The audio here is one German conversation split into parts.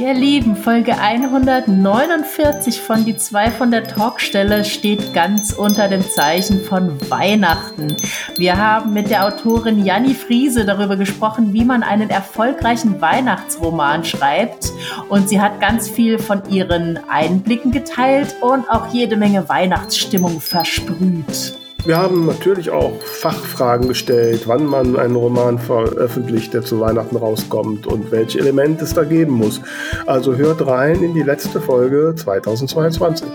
Ihr Lieben, Folge 149 von Die zwei von der Talkstelle steht ganz unter dem Zeichen von Weihnachten. Wir haben mit der Autorin Janni Friese darüber gesprochen, wie man einen erfolgreichen Weihnachtsroman schreibt. Und sie hat ganz viel von ihren Einblicken geteilt und auch jede Menge Weihnachtsstimmung versprüht. Wir haben natürlich auch Fachfragen gestellt, wann man einen Roman veröffentlicht, der zu Weihnachten rauskommt und welche Elemente es da geben muss. Also hört rein in die letzte Folge 2022.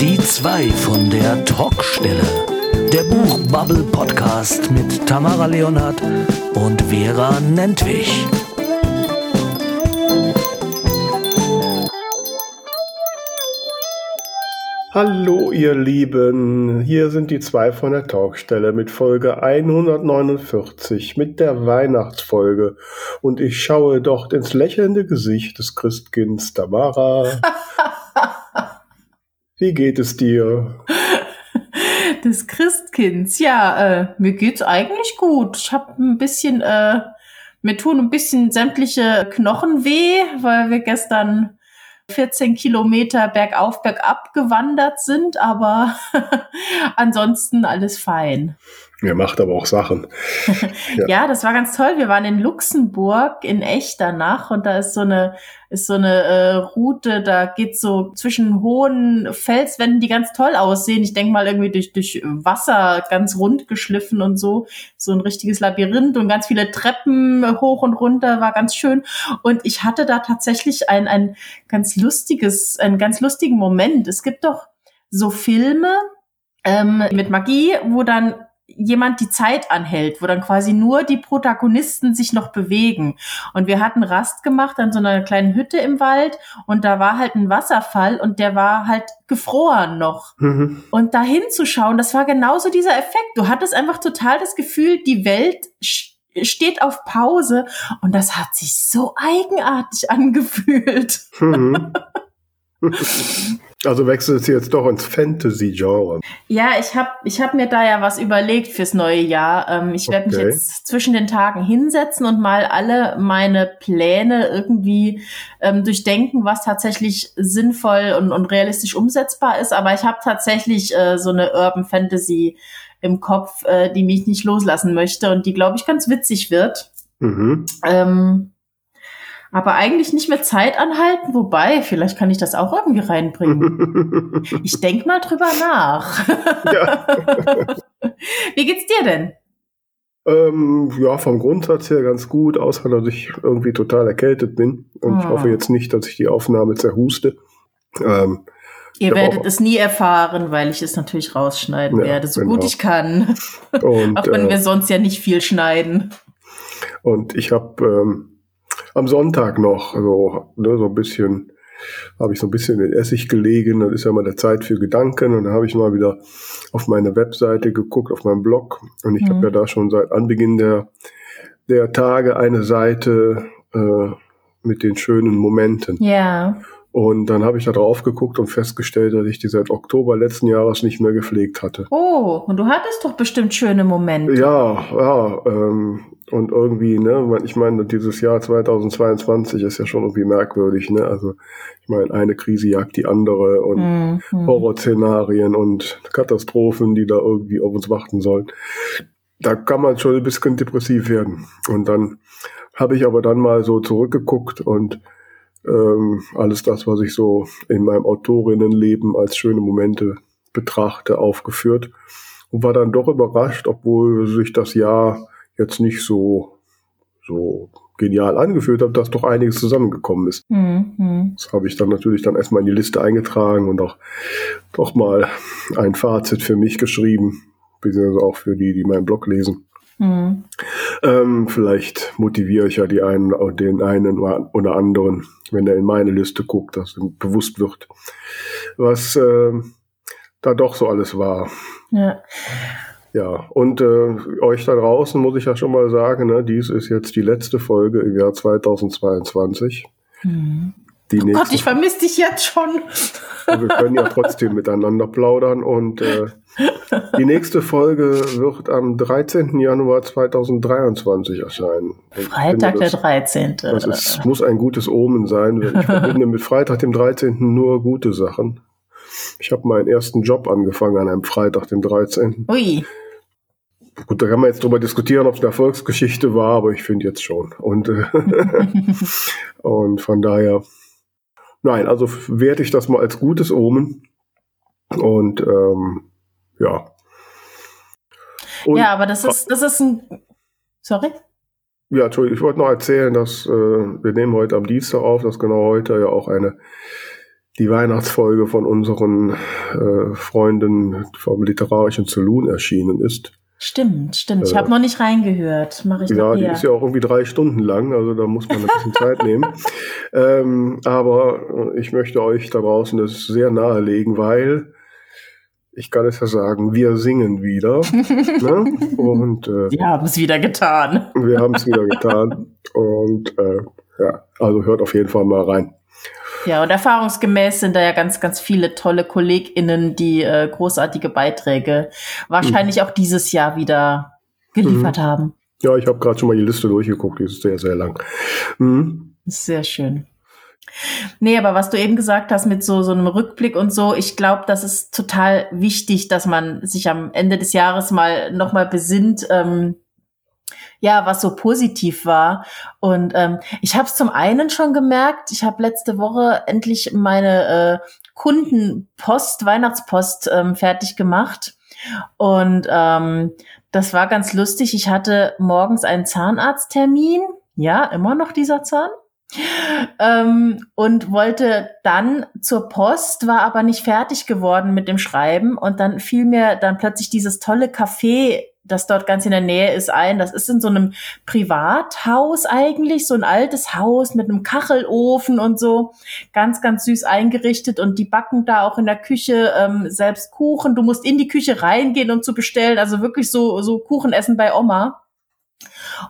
Die zwei von der Talkstelle. Der Buchbubble Podcast mit Tamara Leonhardt und Vera Nentwich. Hallo ihr Lieben, hier sind die zwei von der Talkstelle mit Folge 149 mit der Weihnachtsfolge und ich schaue dort ins lächelnde Gesicht des Christkinds Tamara. Wie geht es dir? Des Christkinds, ja, äh, mir geht's eigentlich gut. Ich habe ein bisschen, äh, mir tun ein bisschen sämtliche Knochen weh, weil wir gestern 14 Kilometer bergauf, bergab gewandert sind, aber ansonsten alles fein. Er macht aber auch Sachen. ja. ja. das war ganz toll. Wir waren in Luxemburg in Echternach und da ist so eine ist so eine äh, Route, da geht so zwischen hohen Felswänden, die ganz toll aussehen. Ich denke mal irgendwie durch durch Wasser ganz rund geschliffen und so, so ein richtiges Labyrinth und ganz viele Treppen hoch und runter, war ganz schön. Und ich hatte da tatsächlich ein ein ganz lustiges, einen ganz lustigen Moment. Es gibt doch so Filme ähm, mit Magie, wo dann jemand die Zeit anhält, wo dann quasi nur die Protagonisten sich noch bewegen. Und wir hatten Rast gemacht an so einer kleinen Hütte im Wald und da war halt ein Wasserfall und der war halt gefroren noch. Mhm. Und da hinzuschauen, das war genauso dieser Effekt. Du hattest einfach total das Gefühl, die Welt steht auf Pause und das hat sich so eigenartig angefühlt. Mhm. Also wechselt sie jetzt doch ins Fantasy-Genre. Ja, ich habe ich hab mir da ja was überlegt fürs neue Jahr. Ähm, ich werde okay. mich jetzt zwischen den Tagen hinsetzen und mal alle meine Pläne irgendwie ähm, durchdenken, was tatsächlich sinnvoll und, und realistisch umsetzbar ist. Aber ich habe tatsächlich äh, so eine Urban Fantasy im Kopf, äh, die mich nicht loslassen möchte und die, glaube ich, ganz witzig wird. Mhm. Ähm, aber eigentlich nicht mehr Zeit anhalten, wobei, vielleicht kann ich das auch irgendwie reinbringen. ich denk mal drüber nach. Ja. Wie geht's dir denn? Ähm, ja, vom Grundsatz her ganz gut, außer dass ich irgendwie total erkältet bin. Und oh. ich hoffe ah. jetzt nicht, dass ich die Aufnahme zerhuste. Ähm, Ihr werdet es nie erfahren, weil ich es natürlich rausschneiden ja, werde, so genau. gut ich kann. Und, auch wenn äh, wir sonst ja nicht viel schneiden. Und ich habe ähm, am Sonntag noch, also ne, so ein bisschen, habe ich so ein bisschen in Essig gelegen. Das ist ja mal der Zeit für Gedanken. Und dann habe ich mal wieder auf meine Webseite geguckt, auf meinem Blog. Und ich mhm. habe ja da schon seit Anbeginn der, der Tage eine Seite äh, mit den schönen Momenten. Ja. Und dann habe ich da drauf geguckt und festgestellt, dass ich die seit Oktober letzten Jahres nicht mehr gepflegt hatte. Oh, und du hattest doch bestimmt schöne Momente. Ja, ja. Ähm, und irgendwie, ne, ich meine, dieses Jahr 2022 ist ja schon irgendwie merkwürdig, ne? Also ich meine, eine Krise jagt die andere und mhm. Horrorszenarien und Katastrophen, die da irgendwie auf uns warten sollen. Da kann man schon ein bisschen depressiv werden. Und dann habe ich aber dann mal so zurückgeguckt und ähm, alles das, was ich so in meinem Autorinnenleben als schöne Momente betrachte, aufgeführt und war dann doch überrascht, obwohl sich das Jahr jetzt nicht so, so genial angefühlt hat, dass doch einiges zusammengekommen ist. Mhm. Das habe ich dann natürlich dann erstmal in die Liste eingetragen und auch doch mal ein Fazit für mich geschrieben, beziehungsweise auch für die, die meinen Blog lesen. Mhm. Ähm, vielleicht motiviere ich ja die einen, den einen oder anderen, wenn er in meine Liste guckt, dass ihm bewusst wird, was äh, da doch so alles war. Ja. Ja, und äh, euch da draußen muss ich ja schon mal sagen, ne, dies ist jetzt die letzte Folge im Jahr 2022. Mhm. Die oh Gott, ich vermisse dich jetzt schon. wir können ja trotzdem miteinander plaudern und äh, Die nächste Folge wird am 13. Januar 2023 erscheinen. Freitag das, der 13. Das ist, muss ein gutes Omen sein. Ich verbinde mit Freitag, dem 13. nur gute Sachen. Ich habe meinen ersten Job angefangen an einem Freitag, dem 13. Ui. Gut, da kann man jetzt drüber diskutieren, ob es eine Erfolgsgeschichte war, aber ich finde jetzt schon. Und, äh, und von daher, nein, also werte ich das mal als gutes Omen. Und ähm, ja. Und, ja, aber das ist, das ist ein. Sorry? Ja, Entschuldigung, ich wollte noch erzählen, dass äh, wir nehmen heute am Dienstag auf, dass genau heute ja auch eine die Weihnachtsfolge von unseren äh, Freunden vom literarischen Saloon erschienen ist. Stimmt, stimmt. Ich äh, habe noch nicht reingehört. Mach ich ja, die ist ja auch irgendwie drei Stunden lang, also da muss man ein bisschen Zeit nehmen. Ähm, aber ich möchte euch da draußen das sehr nahelegen, weil ich kann es ja sagen, wir singen wieder. ne? Und äh, wir haben es wieder getan. wir haben es wieder getan. Und äh, ja, also hört auf jeden Fall mal rein. Ja, und erfahrungsgemäß sind da ja ganz, ganz viele tolle KollegInnen, die äh, großartige Beiträge wahrscheinlich mhm. auch dieses Jahr wieder geliefert mhm. haben. Ja, ich habe gerade schon mal die Liste durchgeguckt, die ist sehr, sehr lang. Mhm. Sehr schön. Nee, aber was du eben gesagt hast mit so, so einem Rückblick und so, ich glaube, das ist total wichtig, dass man sich am Ende des Jahres mal nochmal besinnt, ähm, ja, was so positiv war. Und ähm, ich habe es zum einen schon gemerkt, ich habe letzte Woche endlich meine äh, Kundenpost, Weihnachtspost ähm, fertig gemacht. Und ähm, das war ganz lustig. Ich hatte morgens einen Zahnarzttermin. Ja, immer noch dieser Zahn. Ähm, und wollte dann zur Post, war aber nicht fertig geworden mit dem Schreiben. Und dann fiel mir dann plötzlich dieses tolle Café das dort ganz in der Nähe ist, ein. Das ist in so einem Privathaus eigentlich, so ein altes Haus mit einem Kachelofen und so. Ganz, ganz süß eingerichtet und die backen da auch in der Küche ähm, selbst Kuchen. Du musst in die Küche reingehen, um zu bestellen. Also wirklich so, so Kuchen essen bei Oma.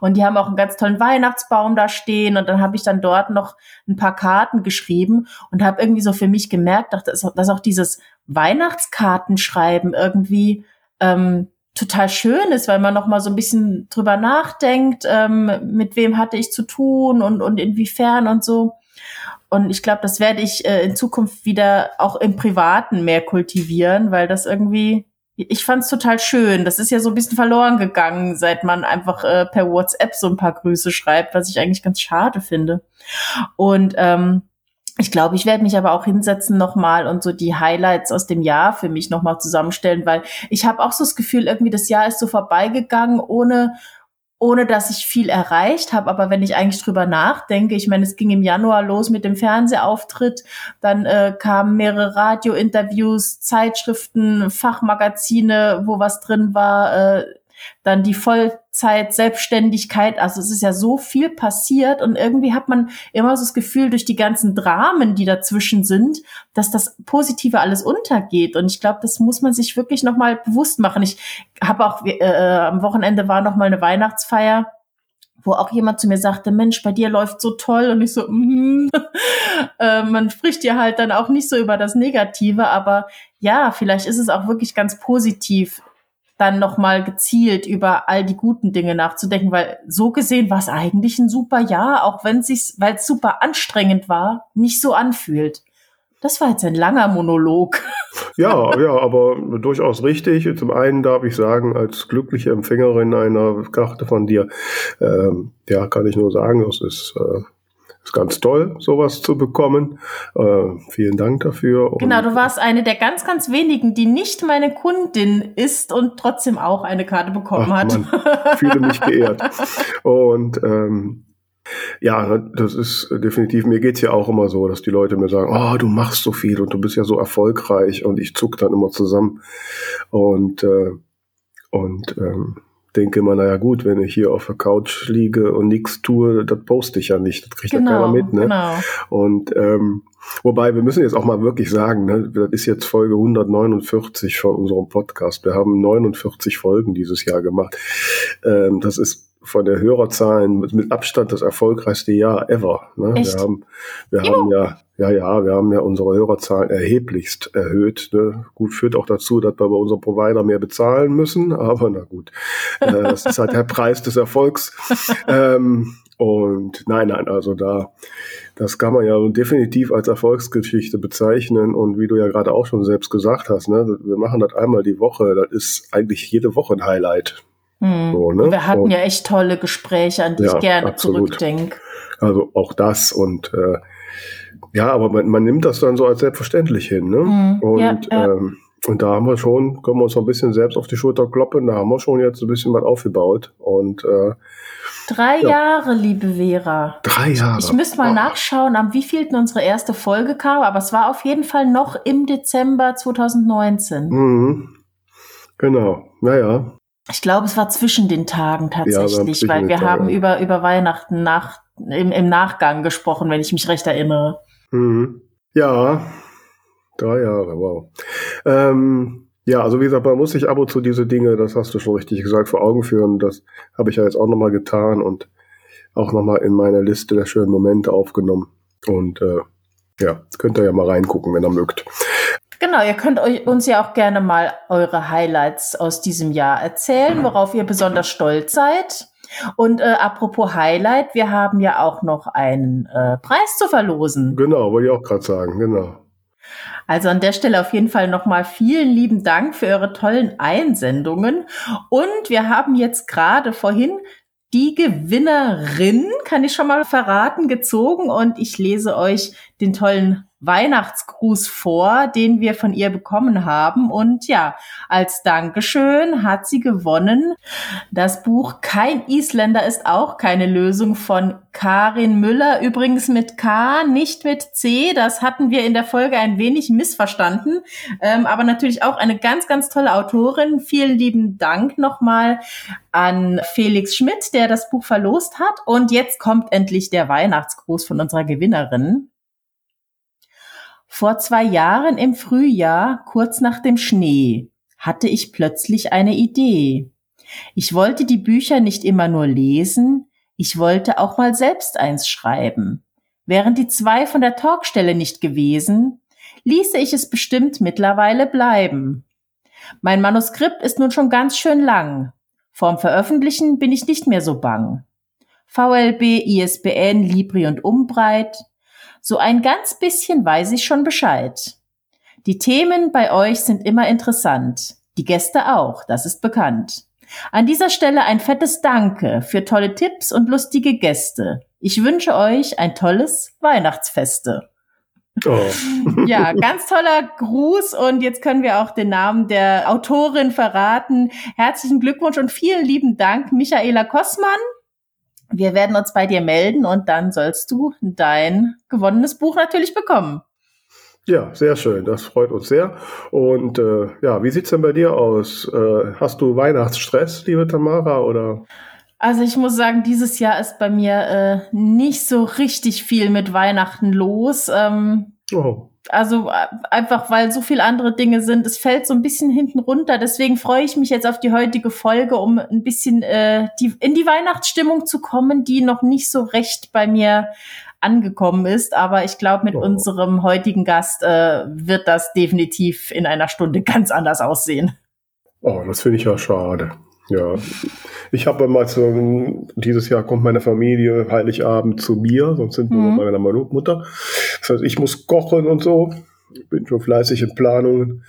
Und die haben auch einen ganz tollen Weihnachtsbaum da stehen. Und dann habe ich dann dort noch ein paar Karten geschrieben und habe irgendwie so für mich gemerkt, dass, auch dieses Weihnachtskartenschreiben irgendwie ähm, total schön ist, weil man noch mal so ein bisschen drüber nachdenkt, ähm, mit wem hatte ich zu tun und, und inwiefern und so. Und ich glaube, das werde ich äh, in Zukunft wieder auch im Privaten mehr kultivieren, weil das irgendwie, ich fand es total schön. Das ist ja so ein bisschen verloren gegangen, seit man einfach äh, per WhatsApp so ein paar Grüße schreibt, was ich eigentlich ganz schade finde. Und ähm, ich glaube, ich werde mich aber auch hinsetzen nochmal und so die Highlights aus dem Jahr für mich nochmal zusammenstellen, weil ich habe auch so das Gefühl, irgendwie das Jahr ist so vorbeigegangen, ohne ohne dass ich viel erreicht habe. Aber wenn ich eigentlich drüber nachdenke, ich meine, es ging im Januar los mit dem Fernsehauftritt, dann äh, kamen mehrere Radiointerviews, Zeitschriften, Fachmagazine, wo was drin war, äh, dann die Vollzeit Selbstständigkeit, also es ist ja so viel passiert und irgendwie hat man immer so das Gefühl durch die ganzen Dramen, die dazwischen sind, dass das Positive alles untergeht und ich glaube, das muss man sich wirklich noch mal bewusst machen. Ich habe auch äh, am Wochenende war noch mal eine Weihnachtsfeier wo auch jemand zu mir sagte, Mensch, bei dir läuft so toll und ich so, mm, äh, man spricht ja halt dann auch nicht so über das Negative, aber ja, vielleicht ist es auch wirklich ganz positiv, dann nochmal gezielt über all die guten Dinge nachzudenken, weil so gesehen war es eigentlich ein super Jahr, auch wenn es sich, weil es super anstrengend war, nicht so anfühlt. Das war jetzt ein langer Monolog. Ja, ja, aber durchaus richtig. Zum einen darf ich sagen, als glückliche Empfängerin einer Karte von dir, ähm, ja, kann ich nur sagen, das ist äh, ist ganz toll, sowas zu bekommen. Äh, vielen Dank dafür. Und genau, du warst eine der ganz, ganz wenigen, die nicht meine Kundin ist und trotzdem auch eine Karte bekommen Ach, hat. Mann, fühle mich geehrt. Und ähm, ja, das ist definitiv, mir geht's ja auch immer so, dass die Leute mir sagen, oh, du machst so viel und du bist ja so erfolgreich und ich zuck dann immer zusammen. Und, äh, und ähm, denke immer, naja gut, wenn ich hier auf der Couch liege und nichts tue, das poste ich ja nicht. Das kriegt genau, ja keiner mit. Ne? Genau. Und ähm, wobei, wir müssen jetzt auch mal wirklich sagen, ne, das ist jetzt Folge 149 von unserem Podcast. Wir haben 49 Folgen dieses Jahr gemacht. Ähm, das ist von der Hörerzahlen mit, mit Abstand das erfolgreichste Jahr ever. Ne? Wir haben, wir haben ja, ja, ja, wir haben ja unsere Hörerzahlen erheblichst erhöht. Ne? Gut, führt auch dazu, dass wir bei unserem Provider mehr bezahlen müssen, aber na gut. Äh, das ist halt der Preis des Erfolgs. ähm, und nein, nein, also da, das kann man ja definitiv als Erfolgsgeschichte bezeichnen. Und wie du ja gerade auch schon selbst gesagt hast, ne, wir machen das einmal die Woche. Das ist eigentlich jede Woche ein Highlight. Hm. So, ne? Wir hatten Und- ja echt tolle Gespräche, an die Ja, ich gerne absolut. zurückdenke. Also auch das und äh, ja, aber man, man nimmt das dann so als selbstverständlich hin, ne? Mhm. Und, Ja, ja. Ähm, und da haben wir schon, können wir uns noch ein bisschen selbst auf die Schulter kloppen, da haben wir schon jetzt ein bisschen was aufgebaut. Und äh, Drei Ja. Jahre, liebe Vera. drei Jahre. Ich müsste mal Oh, nachschauen, am wievielten unsere erste Folge kam, aber es war auf jeden Fall noch im Dezember 2019. Mhm. Genau, naja. Ich glaube, es war zwischen den Tagen tatsächlich, zwischen weil wir Tagen. haben über, über Weihnachten nach, im, im Nachgang gesprochen, wenn ich mich recht erinnere. Mhm. Ja, drei Jahre, wow. Ähm, ja, also wie gesagt, man muss sich ab und zu diese Dinge, das hast du schon richtig gesagt, vor Augen führen. Das habe ich ja jetzt auch nochmal getan und auch nochmal in meine Liste der schönen Momente aufgenommen. Und äh, ja, könnt ihr ja mal reingucken, wenn ihr mögt. Genau, ihr könnt euch, uns ja auch gerne mal eure Highlights aus diesem Jahr erzählen, worauf ihr besonders stolz seid. Und äh, apropos Highlight, wir haben ja auch noch einen äh, Preis zu verlosen. Genau, wollte ich auch gerade sagen, genau. Also an der Stelle auf jeden Fall nochmal vielen lieben Dank für eure tollen Einsendungen. Und wir haben jetzt gerade vorhin die Gewinnerin, kann ich schon mal verraten, gezogen und ich lese euch den tollen Weihnachtsgruß vor, den wir von ihr bekommen haben. Und ja, als Dankeschön hat sie gewonnen das Buch Kein Isländer ist auch keine Lösung von Karin Müller, übrigens mit K, nicht mit C. Das hatten wir in der Folge ein wenig missverstanden, ähm, aber natürlich auch eine ganz, ganz tolle Autorin. Vielen lieben Dank nochmal an Felix Schmidt, der das Buch verlost hat. Und jetzt kommt endlich der Weihnachtsgruß von unserer Gewinnerin. Vor zwei Jahren im Frühjahr, kurz nach dem Schnee, hatte ich plötzlich eine Idee. Ich wollte die Bücher nicht immer nur lesen, ich wollte auch mal selbst eins schreiben. Wären die zwei von der Talkstelle nicht gewesen, ließe ich es bestimmt mittlerweile bleiben. Mein Manuskript ist nun schon ganz schön lang. Vorm Veröffentlichen bin ich nicht mehr so bang. VLB, ISBN, Libri und Umbreit. So ein ganz bisschen weiß ich schon Bescheid. Die Themen bei euch sind immer interessant. Die Gäste auch, das ist bekannt. An dieser Stelle ein fettes Danke für tolle Tipps und lustige Gäste. Ich wünsche euch ein tolles Weihnachtsfeste. Oh. Ja, ganz toller Gruß und jetzt können wir auch den Namen der Autorin verraten. Herzlichen Glückwunsch und vielen lieben Dank, Michaela Kossmann. Wir werden uns bei dir melden und dann sollst du dein gewonnenes Buch natürlich bekommen. Ja, sehr schön. Das freut uns sehr. Und äh, ja, wie sieht's denn bei dir aus? Äh, hast du Weihnachtsstress, liebe Tamara, oder? Also ich muss sagen, dieses Jahr ist bei mir äh, nicht so richtig viel mit Weihnachten los. Ähm, Oh. Also äh, einfach, weil so viele andere Dinge sind. Es fällt so ein bisschen hinten runter. Deswegen freue ich mich jetzt auf die heutige Folge, um ein bisschen äh, die, in die Weihnachtsstimmung zu kommen, die noch nicht so recht bei mir angekommen ist. Aber ich glaube, mit Oh. unserem heutigen Gast äh, wird das definitiv in einer Stunde ganz anders aussehen. Oh, das finde ich ja schade. Ja, ich habe mal so, dieses Jahr kommt meine Familie Heiligabend zu mir, sonst sind wir Mhm. bei meiner Mutter. Das heißt, ich muss kochen und so. Ich bin schon fleißig in Planungen.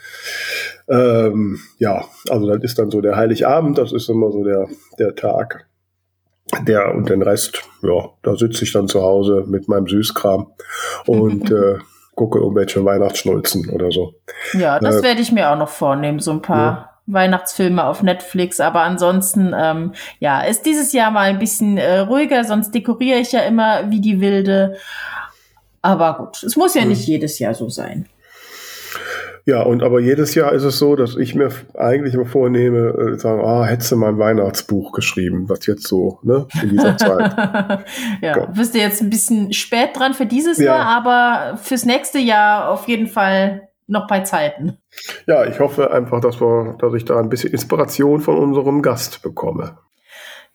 Ähm, ja, also das ist dann so der Heiligabend, das ist immer so der, der Tag. Der und den Rest, ja, da sitze ich dann zu Hause mit meinem Süßkram und äh, gucke irgendwelche Weihnachtsschnulzen oder so. Ja, das Äh, werde ich mir auch noch vornehmen, so ein paar Weihnachtsfilme auf Netflix. Aber ansonsten, ähm, ja, ist dieses Jahr mal ein bisschen äh, ruhiger, sonst dekoriere ich ja immer wie die Wilde. Aber gut, es muss ja Hm. nicht jedes Jahr so sein. Ja, und aber jedes Jahr ist es so, dass ich mir eigentlich immer vornehme, äh, sagen, ah, hättest du mal ein Weihnachtsbuch geschrieben, was jetzt so, ne, in dieser Zeit. ja, Ja. bist du jetzt ein bisschen spät dran für dieses Ja. Jahr, aber fürs nächste Jahr auf jeden Fall noch bei Zeiten. ja, ich hoffe einfach, dass wir, dass ich da ein bisschen Inspiration von unserem Gast bekomme.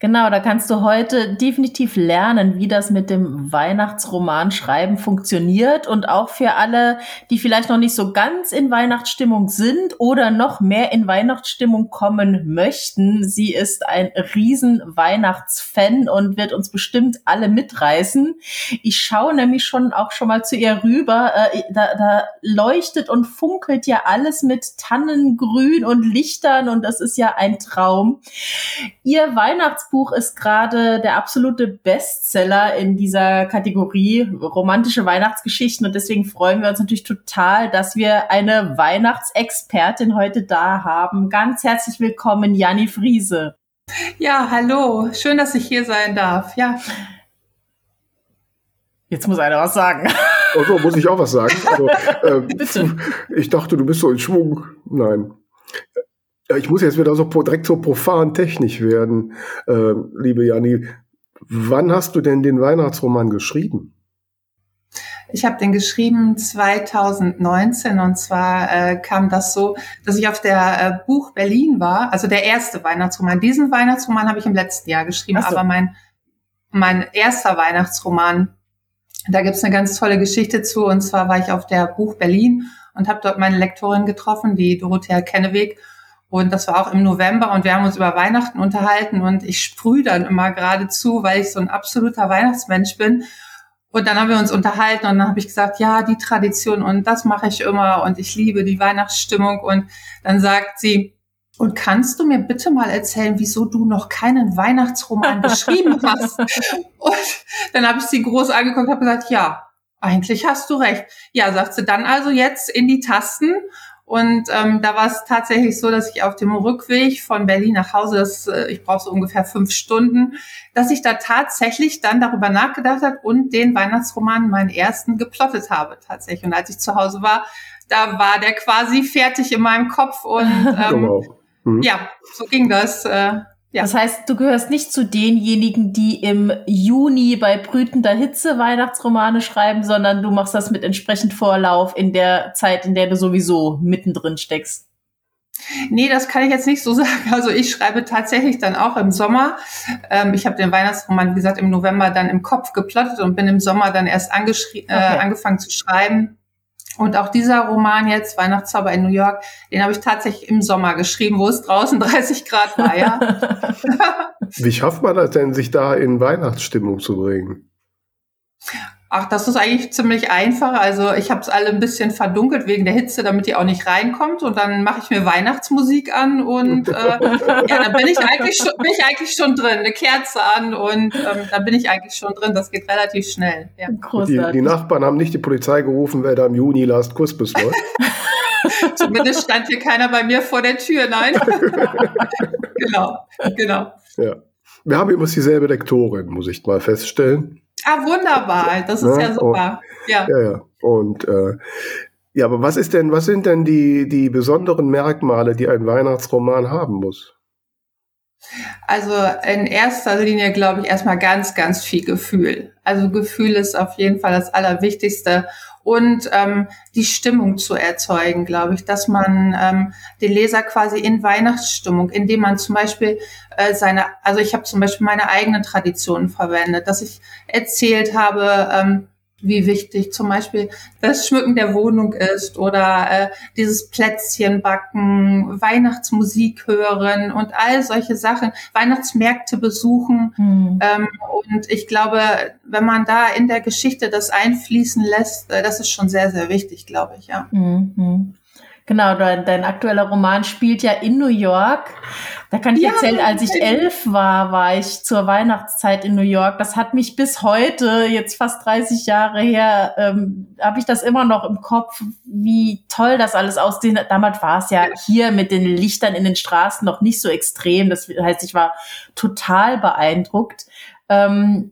Genau, da kannst du heute definitiv lernen, wie das mit dem Weihnachtsroman schreiben funktioniert und auch für alle, die vielleicht noch nicht so ganz in Weihnachtsstimmung sind oder noch mehr in Weihnachtsstimmung kommen möchten. Sie ist ein riesen Weihnachtsfan und wird uns bestimmt alle mitreißen. Ich schaue nämlich schon auch schon mal zu ihr rüber. Äh, da, da leuchtet und funkelt ja alles mit Tannengrün und Lichtern und das ist ja ein Traum. Ihr Weihnachts Buch ist gerade der absolute Bestseller in dieser Kategorie romantische Weihnachtsgeschichten und deswegen freuen wir uns natürlich total, dass wir eine Weihnachtsexpertin heute da haben. Ganz herzlich willkommen, Janni Friese. Ja, hallo. Schön, dass ich hier sein darf. Ja. Jetzt muss einer was sagen. Also muss ich auch was sagen. Also, ähm, Bitte. Ich dachte, du bist so in Schwung. Nein. Ja, ich muss jetzt wieder so direkt so profan technisch werden, äh, liebe Janni. Wann hast du denn den Weihnachtsroman geschrieben? Ich habe den geschrieben 2019 und zwar äh, kam das so, dass ich auf der äh, Buch Berlin war, also der erste Weihnachtsroman. Diesen Weihnachtsroman habe ich im letzten Jahr geschrieben, so. aber mein mein erster Weihnachtsroman, da gibt's eine ganz tolle Geschichte zu und zwar war ich auf der Buch Berlin und habe dort meine Lektorin getroffen, die Dorothea Kenneweg und das war auch im November und wir haben uns über Weihnachten unterhalten und ich sprühe dann immer geradezu, weil ich so ein absoluter Weihnachtsmensch bin. Und dann haben wir uns unterhalten und dann habe ich gesagt, ja, die Tradition und das mache ich immer und ich liebe die Weihnachtsstimmung. Und dann sagt sie, und kannst du mir bitte mal erzählen, wieso du noch keinen Weihnachtsroman geschrieben hast? Und dann habe ich sie groß angeguckt und habe gesagt, ja, eigentlich hast du recht. Ja, sagt sie, dann also jetzt in die Tasten und ähm, da war es tatsächlich so, dass ich auf dem Rückweg von Berlin nach Hause, das, äh, ich brauche so ungefähr fünf Stunden, dass ich da tatsächlich dann darüber nachgedacht habe und den Weihnachtsroman, meinen ersten, geplottet habe tatsächlich. Und als ich zu Hause war, da war der quasi fertig in meinem Kopf und ähm, genau. mhm. ja, so ging das. Äh, ja. Das heißt, du gehörst nicht zu denjenigen, die im Juni bei brütender Hitze Weihnachtsromane schreiben, sondern du machst das mit entsprechend Vorlauf in der Zeit, in der du sowieso mittendrin steckst. Nee, das kann ich jetzt nicht so sagen. Also ich schreibe tatsächlich dann auch im Sommer. Ähm, ich habe den Weihnachtsroman, wie gesagt, im November dann im Kopf geplottet und bin im Sommer dann erst äh, okay. äh, angefangen zu schreiben. Und auch dieser Roman jetzt, Weihnachtszauber in New York, den habe ich tatsächlich im Sommer geschrieben, wo es draußen 30 Grad war, ja. Wie schafft man das denn, sich da in Weihnachtsstimmung zu bringen? Ach, das ist eigentlich ziemlich einfach. Also ich habe es alle ein bisschen verdunkelt wegen der Hitze, damit die auch nicht reinkommt. Und dann mache ich mir Weihnachtsmusik an und äh, ja, dann bin ich eigentlich schon, bin ich eigentlich schon drin. Eine Kerze an und ähm, dann bin ich eigentlich schon drin. Das geht relativ schnell. Ja. Die, die, Nachbarn haben nicht die Polizei gerufen, wer da im Juni Last Kussbiss läuft. Zumindest stand hier keiner bei mir vor der Tür, nein. genau, genau. Ja. Wir haben übrigens dieselbe Lektorin, muss ich mal feststellen. Ah, wunderbar. Das ist ja, ja super. Und, ja. ja, ja. Und äh, ja, aber was ist denn, was sind denn die, die besonderen Merkmale, die ein Weihnachtsroman haben muss? Also in erster Linie glaube ich erstmal ganz, ganz viel Gefühl. Also Gefühl ist auf jeden Fall das Allerwichtigste und ähm, die Stimmung zu erzeugen, glaube ich, dass man ähm, den Leser quasi in Weihnachtsstimmung, indem man zum Beispiel äh, seine, also ich habe zum Beispiel meine eigenen Traditionen verwendet, dass ich erzählt habe, ähm, wie wichtig zum Beispiel das Schmücken der Wohnung ist oder äh, dieses Plätzchen backen, Weihnachtsmusik hören und all solche Sachen, Weihnachtsmärkte besuchen. Mhm. Ähm, und ich glaube, wenn man da in der Geschichte das einfließen lässt, äh, das ist schon sehr, sehr wichtig, glaube ich, ja. Mhm. Genau, dein, dein aktueller Roman spielt ja in New York. Da kann ich ja, erzählen, als ich elf war, war ich zur Weihnachtszeit in New York. Das hat mich bis heute, jetzt fast 30 Jahre her, ähm, habe ich das immer noch im Kopf, wie toll das alles aussehen. Damals war es ja hier mit den Lichtern in den Straßen noch nicht so extrem. Das heißt, ich war total beeindruckt. Ähm,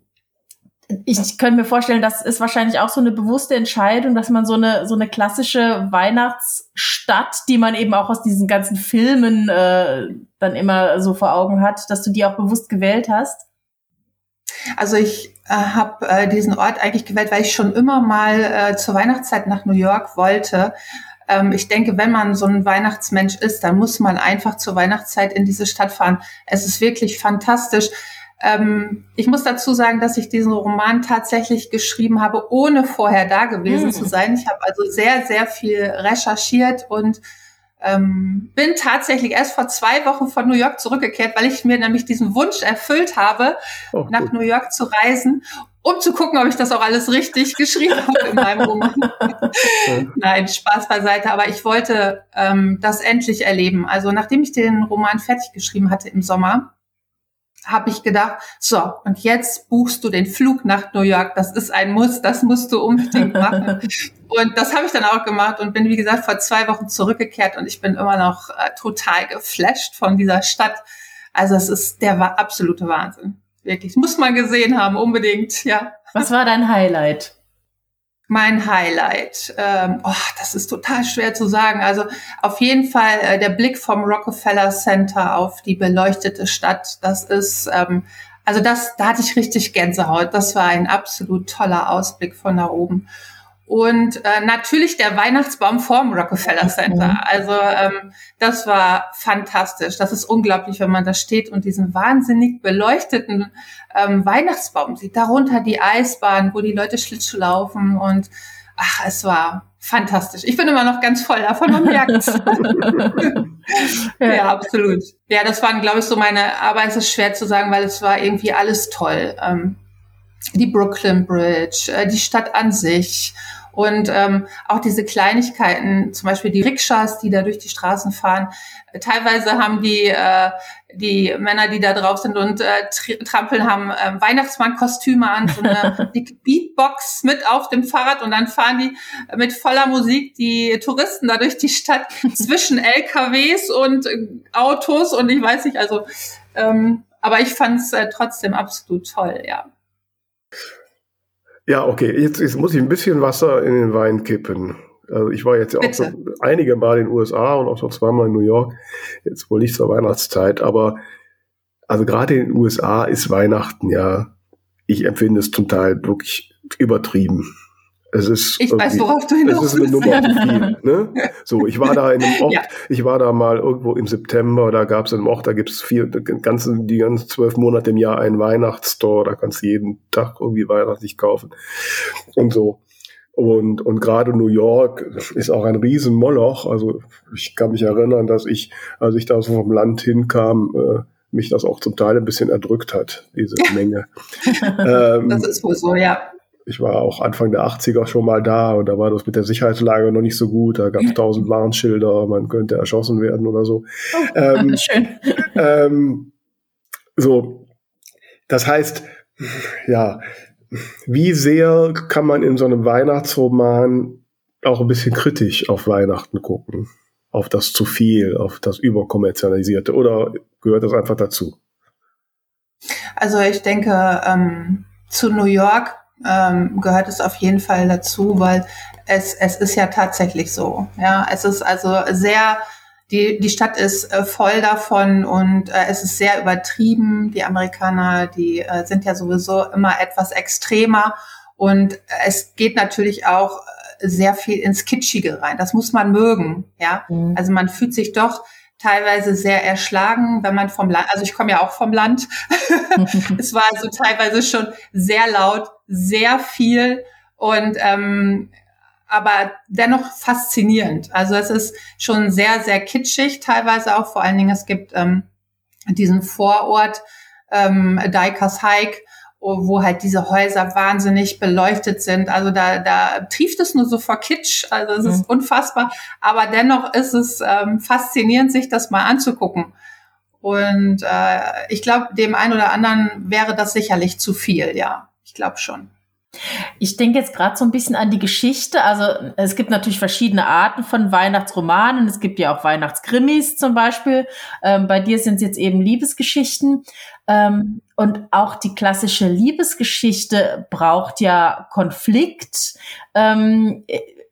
ich könnte mir vorstellen, das ist wahrscheinlich auch so eine bewusste Entscheidung, dass man so eine so eine klassische Weihnachtsstadt, die man eben auch aus diesen ganzen Filmen äh, dann immer so vor Augen hat, dass du die auch bewusst gewählt hast. Also ich äh, habe äh, diesen Ort eigentlich gewählt, weil ich schon immer mal äh, zur Weihnachtszeit nach New York wollte. Ähm, ich denke, wenn man so ein Weihnachtsmensch ist, dann muss man einfach zur Weihnachtszeit in diese Stadt fahren. Es ist wirklich fantastisch Ähm, ich muss dazu sagen, dass ich diesen Roman tatsächlich geschrieben habe, ohne vorher da gewesen mhm. zu sein. Ich habe also sehr, sehr viel recherchiert und ähm, bin tatsächlich erst vor zwei Wochen von New York zurückgekehrt, weil ich mir nämlich diesen Wunsch erfüllt habe, oh, nach gut. New York zu reisen, um zu gucken, ob ich das auch alles richtig geschrieben habe in meinem Roman. Nein, Spaß beiseite. Aber ich wollte ähm, das endlich erleben. Also nachdem ich den Roman fertig geschrieben hatte im Sommer, habe ich gedacht, so, und jetzt buchst du den Flug nach New York. Das ist ein Muss, das musst du unbedingt machen. und das habe ich dann auch gemacht und bin, wie gesagt, vor zwei Wochen zurückgekehrt und ich bin immer noch äh, total geflasht von dieser Stadt. Also es ist der absolute Wahnsinn. Wirklich. Muss man gesehen haben, unbedingt, ja. Was war dein Highlight? Mein Highlight? Ähm, oh, das ist total schwer zu sagen. Also auf jeden Fall äh, der Blick vom Rockefeller Center auf die beleuchtete Stadt. Das ist, ähm, also das, da hatte ich richtig Gänsehaut. Das war ein absolut toller Ausblick von da oben. Und äh, natürlich der Weihnachtsbaum vorm Rockefeller Center. Mhm. Also ähm, das war fantastisch. Das ist unglaublich, wenn man da steht und diesen wahnsinnig beleuchteten ähm, Weihnachtsbaum sieht. Darunter die Eisbahn, wo die Leute Schlittschuh laufen und ach, es war fantastisch. Ich bin immer noch ganz voll davon, man merkt ja. ja, absolut. Ja, das waren, glaube ich, so meine, aber es ist schwer zu sagen, weil es war irgendwie alles toll. Ähm, die Brooklyn Bridge, äh, die Stadt an sich und ähm, auch diese Kleinigkeiten, zum Beispiel die Rikschas, die da durch die Straßen fahren. Teilweise haben die, äh, die Männer, die da drauf sind und äh, trampeln, haben äh, Weihnachtsmann-Kostüme an, so eine Beatbox mit auf dem Fahrrad und dann fahren die mit voller Musik die Touristen da durch die Stadt zwischen LKWs und äh, Autos und ich weiß nicht, also ähm, aber ich fand es äh, trotzdem absolut toll, ja. Ja, okay, jetzt, jetzt muss ich ein bisschen Wasser in den Wein kippen. Also ich war jetzt ja auch schon einige Mal in den USA und auch schon zweimal in New York. Jetzt wohl nicht zur Weihnachtszeit, aber also gerade in den USA ist Weihnachten ja, ich empfinde es total wirklich übertrieben. Es ist ich weiß, worauf du hinaus Es ist eine Nummer viel. Ne? So, ich war da in einem Ort, ja. ich war da mal irgendwo im September, da gab es einen Ort, da gibt es vier, ganzen, die ganzen zwölf Monate im Jahr einen Weihnachtsstore, da kannst du jeden Tag irgendwie weihnachtlich kaufen und so. Und, und gerade New York ist auch ein riesen Moloch. Also ich kann mich erinnern, dass ich, als ich da so vom Land hinkam, äh, mich das auch zum Teil ein bisschen erdrückt hat, diese Menge. ähm, das ist wohl so, ja ich war auch Anfang der 80er schon mal da und da war das mit der Sicherheitslage noch nicht so gut. Da gab es tausend Warnschilder, man könnte erschossen werden oder so. Oh, ähm, schön. Ähm, so, das heißt, ja, wie sehr kann man in so einem Weihnachtsroman auch ein bisschen kritisch auf Weihnachten gucken? Auf das zu viel, auf das überkommerzialisierte oder gehört das einfach dazu? Also ich denke, ähm, zu New York ähm, gehört es auf jeden Fall dazu, weil es, es ist ja tatsächlich so. Ja, es ist also sehr, die, die Stadt ist äh, voll davon und äh, es ist sehr übertrieben. Die Amerikaner, die äh, sind ja sowieso immer etwas extremer und es geht natürlich auch äh, sehr viel ins Kitschige rein. Das muss man mögen. Ja, mhm. also man fühlt sich doch teilweise sehr erschlagen, wenn man vom Land, also ich komme ja auch vom Land. es war also teilweise schon sehr laut, sehr viel und ähm, aber dennoch faszinierend. Also es ist schon sehr, sehr kitschig, teilweise auch. Vor allen Dingen, es gibt ähm, diesen Vorort ähm, Dikers Hike, wo halt diese Häuser wahnsinnig beleuchtet sind. Also da, da trieft es nur so vor Kitsch. Also es mhm. ist unfassbar. Aber dennoch ist es ähm, faszinierend, sich das mal anzugucken. Und äh, ich glaube, dem einen oder anderen wäre das sicherlich zu viel, ja. Ich glaube schon. Ich denke jetzt gerade so ein bisschen an die Geschichte. Also es gibt natürlich verschiedene Arten von Weihnachtsromanen. Es gibt ja auch Weihnachtskrimis zum Beispiel. Ähm, bei dir sind es jetzt eben Liebesgeschichten. Ähm, und auch die klassische Liebesgeschichte braucht ja Konflikt. Ähm,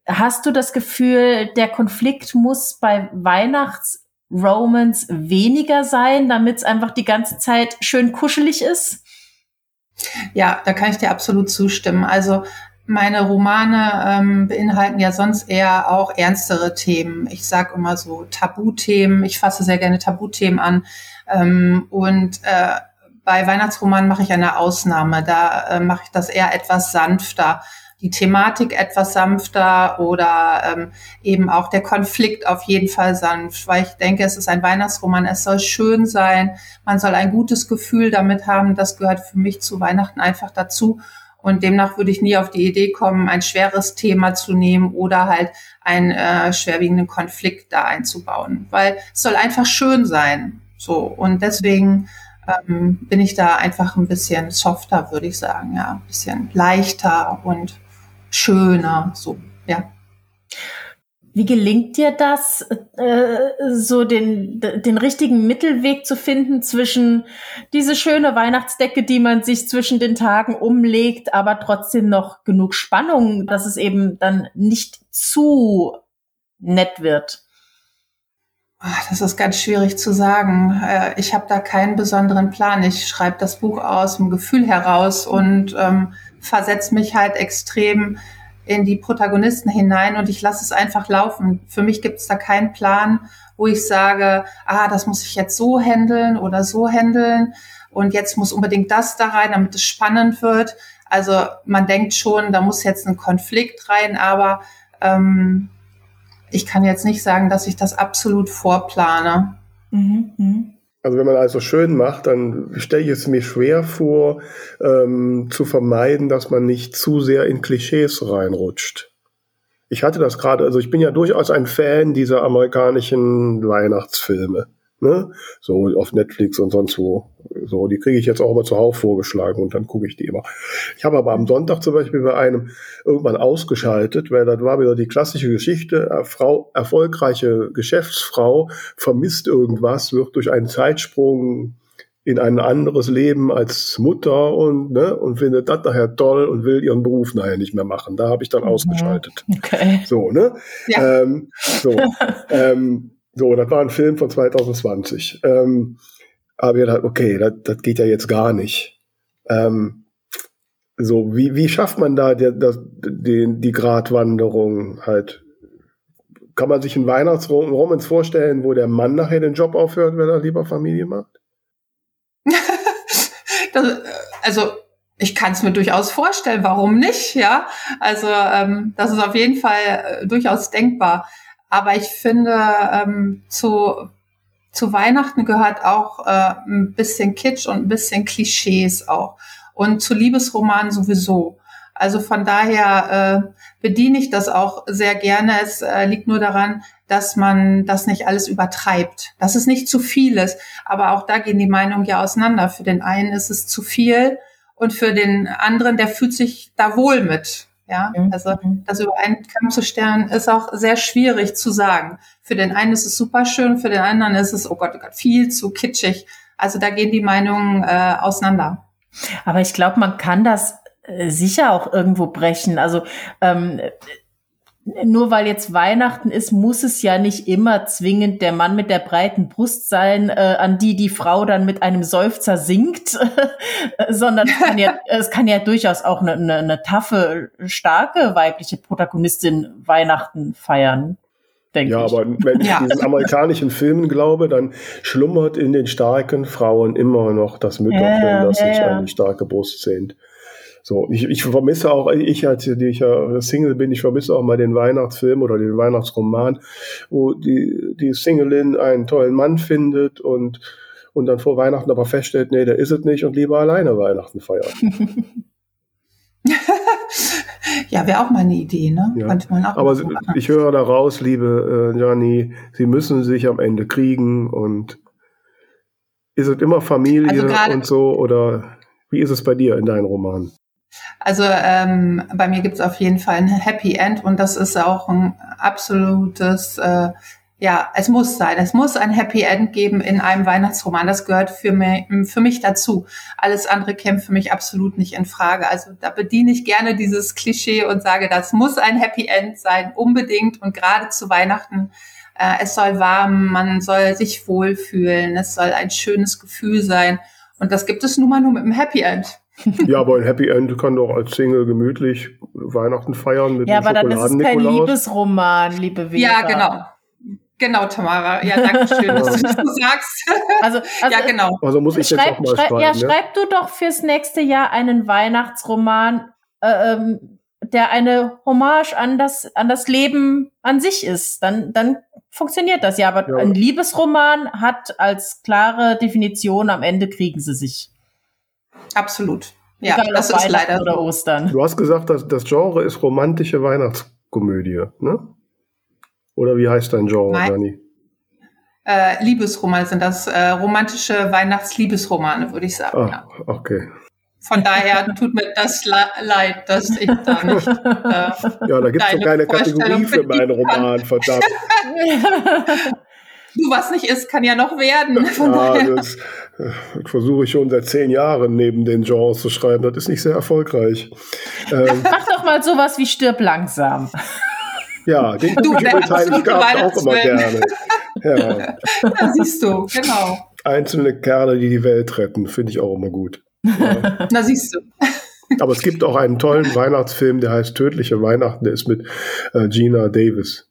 hast du das Gefühl, der Konflikt muss bei Weihnachtsromans weniger sein, damit es einfach die ganze Zeit schön kuschelig ist? Ja, da kann ich dir absolut zustimmen. Also meine Romane ähm, beinhalten ja sonst eher auch ernstere Themen. Ich sage immer so Tabuthemen. Ich fasse sehr gerne Tabuthemen an. Ähm, und äh, bei Weihnachtsromanen mache ich eine Ausnahme. Da äh, mache ich das eher etwas sanfter. Die Thematik etwas sanfter oder ähm, eben auch der Konflikt auf jeden Fall sanft, weil ich denke, es ist ein Weihnachtsroman, es soll schön sein, man soll ein gutes Gefühl damit haben, das gehört für mich zu Weihnachten einfach dazu. Und demnach würde ich nie auf die Idee kommen, ein schweres Thema zu nehmen oder halt einen äh, schwerwiegenden Konflikt da einzubauen, weil es soll einfach schön sein. So. Und deswegen ähm, bin ich da einfach ein bisschen softer, würde ich sagen, ja, ein bisschen leichter und schöner, so ja. Wie gelingt dir das, äh, so den, den richtigen Mittelweg zu finden zwischen diese schöne Weihnachtsdecke, die man sich zwischen den Tagen umlegt, aber trotzdem noch genug Spannung, dass es eben dann nicht zu nett wird? Das ist ganz schwierig zu sagen. Äh, ich habe da keinen besonderen Plan. Ich schreibe das Buch aus dem Gefühl heraus und ähm, versetze mich halt extrem in die Protagonisten hinein und ich lasse es einfach laufen. Für mich gibt es da keinen Plan, wo ich sage, ah, das muss ich jetzt so handeln oder so handeln und jetzt muss unbedingt das da rein, damit es spannend wird. Also man denkt schon, da muss jetzt ein Konflikt rein, aber ähm, ich kann jetzt nicht sagen, dass ich das absolut vorplane. Mhm, mh. Also wenn man also schön macht, dann stelle ich es mir schwer vor, ähm, zu vermeiden, dass man nicht zu sehr in Klischees reinrutscht. Ich hatte das gerade, also ich bin ja durchaus ein Fan dieser amerikanischen Weihnachtsfilme. Ne? So auf Netflix und sonst wo. So, die kriege ich jetzt auch immer zuhauf vorgeschlagen und dann gucke ich die immer. Ich habe aber am Sonntag zum Beispiel bei einem irgendwann ausgeschaltet, weil das war wieder die klassische Geschichte, Frau, erfolgreiche Geschäftsfrau vermisst irgendwas, wird durch einen Zeitsprung in ein anderes Leben als Mutter und, ne, und findet das nachher toll und will ihren Beruf nachher nicht mehr machen. Da habe ich dann mhm. ausgeschaltet. Okay. So, ne? Ja. Ähm, so. ähm, so, das war ein Film von 2020. Ähm, aber ich dachte, okay, das, das geht ja jetzt gar nicht. Ähm, so, wie, wie schafft man da die, die, die Gratwanderung halt? Kann man sich einen Weihnachtsromans vorstellen, wo der Mann nachher den Job aufhört, wenn er lieber Familie macht? das, also ich kann es mir durchaus vorstellen, warum nicht, ja? Also ähm, das ist auf jeden Fall äh, durchaus denkbar. Aber ich finde, ähm, zu, zu Weihnachten gehört auch äh, ein bisschen Kitsch und ein bisschen Klischees auch. Und zu Liebesromanen sowieso. Also von daher äh, bediene ich das auch sehr gerne. Es äh, liegt nur daran, dass man das nicht alles übertreibt. Das ist nicht zu vieles. Aber auch da gehen die Meinungen ja auseinander. Für den einen ist es zu viel und für den anderen, der fühlt sich da wohl mit. Ja, mhm. also mhm. das über einen Kamm zu stellen ist auch sehr schwierig zu sagen. Für den einen ist es super schön, für den anderen ist es, oh Gott, oh Gott, viel zu kitschig. Also da gehen die Meinungen äh, auseinander. Aber ich glaube, man kann das äh, sicher auch irgendwo brechen. Also ähm, nur weil jetzt Weihnachten ist, muss es ja nicht immer zwingend der Mann mit der breiten Brust sein, äh, an die die Frau dann mit einem Seufzer singt, sondern es kann, ja, es kann ja durchaus auch eine, eine, eine taffe, starke weibliche Protagonistin Weihnachten feiern. Ja, ich. aber wenn ich ja. diesen amerikanischen Filmen glaube, dann schlummert in den starken Frauen immer noch das Mütterchen, ja, das sich ja. eine starke Brust sehnt. So, ich, ich vermisse auch, ich als die ich ja Single bin, ich vermisse auch mal den Weihnachtsfilm oder den Weihnachtsroman, wo die, die Singlein einen tollen Mann findet und, und dann vor Weihnachten aber feststellt, nee, der ist es nicht und lieber alleine Weihnachten feiert. ja, wäre auch mal eine Idee, ne? Ja. aber so ich höre daraus, liebe äh, Jani, Sie müssen sich am Ende kriegen und ist es immer Familie also und so oder wie ist es bei dir in deinen Romanen? Also ähm, bei mir gibt es auf jeden Fall ein Happy End und das ist auch ein absolutes, äh, ja, es muss sein. Es muss ein Happy End geben in einem Weihnachtsroman. Das gehört für mich, für mich dazu. Alles andere kämpft für mich absolut nicht in Frage. Also da bediene ich gerne dieses Klischee und sage, das muss ein Happy End sein, unbedingt und gerade zu Weihnachten. Äh, es soll warm, man soll sich wohlfühlen, es soll ein schönes Gefühl sein. Und das gibt es nun mal nur mit einem Happy End ja, aber ein Happy End kann doch als Single gemütlich Weihnachten feiern mit Ja, aber dann ist es kein Liebesroman, liebe Vera. Ja, genau. Genau, Tamara. Ja, danke schön, dass du das so sagst. Also, also, ja, genau. Also muss ich schreib, jetzt auch mal schreib, Ja, ne? schreib du doch fürs nächste Jahr einen Weihnachtsroman, äh, ähm, der eine Hommage an das, an das Leben an sich ist. Dann, dann funktioniert das ja. Aber ja. ein Liebesroman hat als klare Definition, am Ende kriegen sie sich. Absolut. Ja, Egal, das ist leider oder Ostern. Du hast gesagt, dass das Genre ist romantische Weihnachtskomödie, ne? Oder wie heißt dein Genre, Dani? Äh, Liebesromane sind das äh, romantische Weihnachtsliebesromane, würde ich sagen. Ah, ja. Okay. Von daher tut mir das leid, dass ich da nicht. Äh, ja, da gibt es doch keine Kategorie für meinen Roman, verdammt. du, was nicht ist, kann ja noch werden. Von ja, das, das versuche ich schon seit zehn Jahren neben den Genres zu schreiben. Das ist nicht sehr erfolgreich. Ähm, Mach doch mal sowas wie Stirb langsam. Ja, den du, ich übrigens auch immer gerne. Ja. Da siehst du, genau. Einzelne Kerle, die die Welt retten, finde ich auch immer gut. Ja. Na, siehst du. Aber es gibt auch einen tollen Weihnachtsfilm, der heißt Tödliche Weihnachten, der ist mit äh, Gina Davis.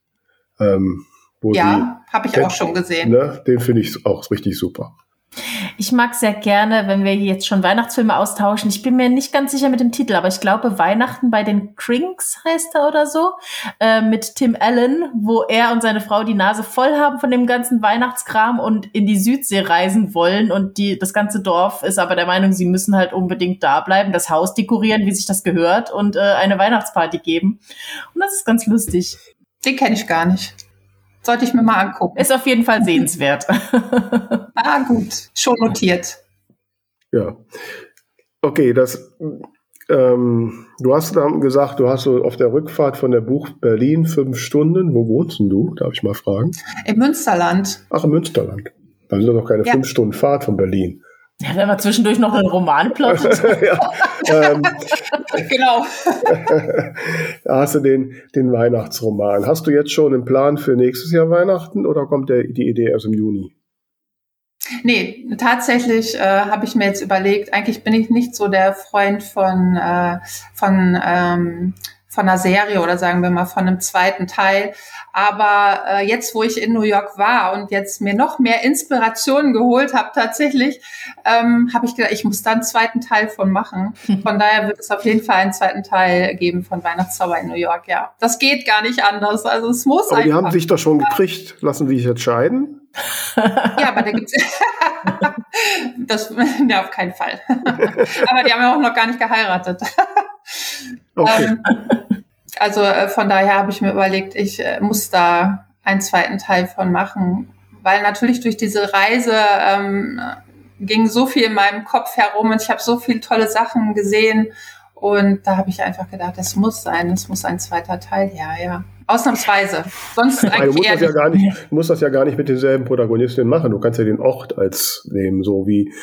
Ähm, ja, habe ich auch schon gesehen. Ne? Den finde ich auch richtig super. Ich mag sehr gerne, wenn wir jetzt schon Weihnachtsfilme austauschen. Ich bin mir nicht ganz sicher mit dem Titel, aber ich glaube Weihnachten bei den Crinks heißt er oder so, äh, mit Tim Allen, wo er und seine Frau die Nase voll haben von dem ganzen Weihnachtskram und in die Südsee reisen wollen und die, das ganze Dorf ist aber der Meinung, sie müssen halt unbedingt da bleiben, das Haus dekorieren, wie sich das gehört und äh, eine Weihnachtsparty geben. Und das ist ganz lustig. Den kenne ich gar nicht. Sollte ich mir mal angucken. Ist auf jeden Fall sehenswert. ah, gut. Schon notiert. Ja. Okay, das, ähm, du hast gesagt, du hast so auf der Rückfahrt von der Buch Berlin fünf Stunden. Wo wohnst du? Darf ich mal fragen? Im Münsterland. Ach, im Münsterland. Dann sind doch keine ja. fünf Stunden Fahrt von Berlin. Ja, wenn man zwischendurch noch einen Roman plottet. ja, ähm, genau. da hast du den, den Weihnachtsroman. Hast du jetzt schon einen Plan für nächstes Jahr Weihnachten oder kommt der, die Idee erst im Juni? Nee, tatsächlich äh, habe ich mir jetzt überlegt, eigentlich bin ich nicht so der Freund von, äh, von ähm, von einer Serie oder sagen wir mal von einem zweiten Teil. Aber äh, jetzt, wo ich in New York war und jetzt mir noch mehr Inspirationen geholt habe, tatsächlich, ähm, habe ich gedacht, ich muss da einen zweiten Teil von machen. Von daher wird es auf jeden Fall einen zweiten Teil geben von Weihnachtszauber in New York. Ja, das geht gar nicht anders. Also es muss. Aber die haben sich doch schon gekriegt. Lassen Sie sich entscheiden? ja, aber da gibt's das ja auf keinen Fall. aber die haben ja auch noch gar nicht geheiratet. Okay. Ähm, also äh, von daher habe ich mir überlegt, ich äh, muss da einen zweiten Teil von machen, weil natürlich durch diese Reise ähm, ging so viel in meinem Kopf herum und ich habe so viele tolle Sachen gesehen und da habe ich einfach gedacht, es muss sein, es muss ein zweiter Teil her, ja. Ausnahmsweise. Sonst eigentlich du musst, das ja gar nicht, du musst das ja gar nicht mit denselben Protagonistinnen machen. Du kannst ja den Ort als nehmen, so wie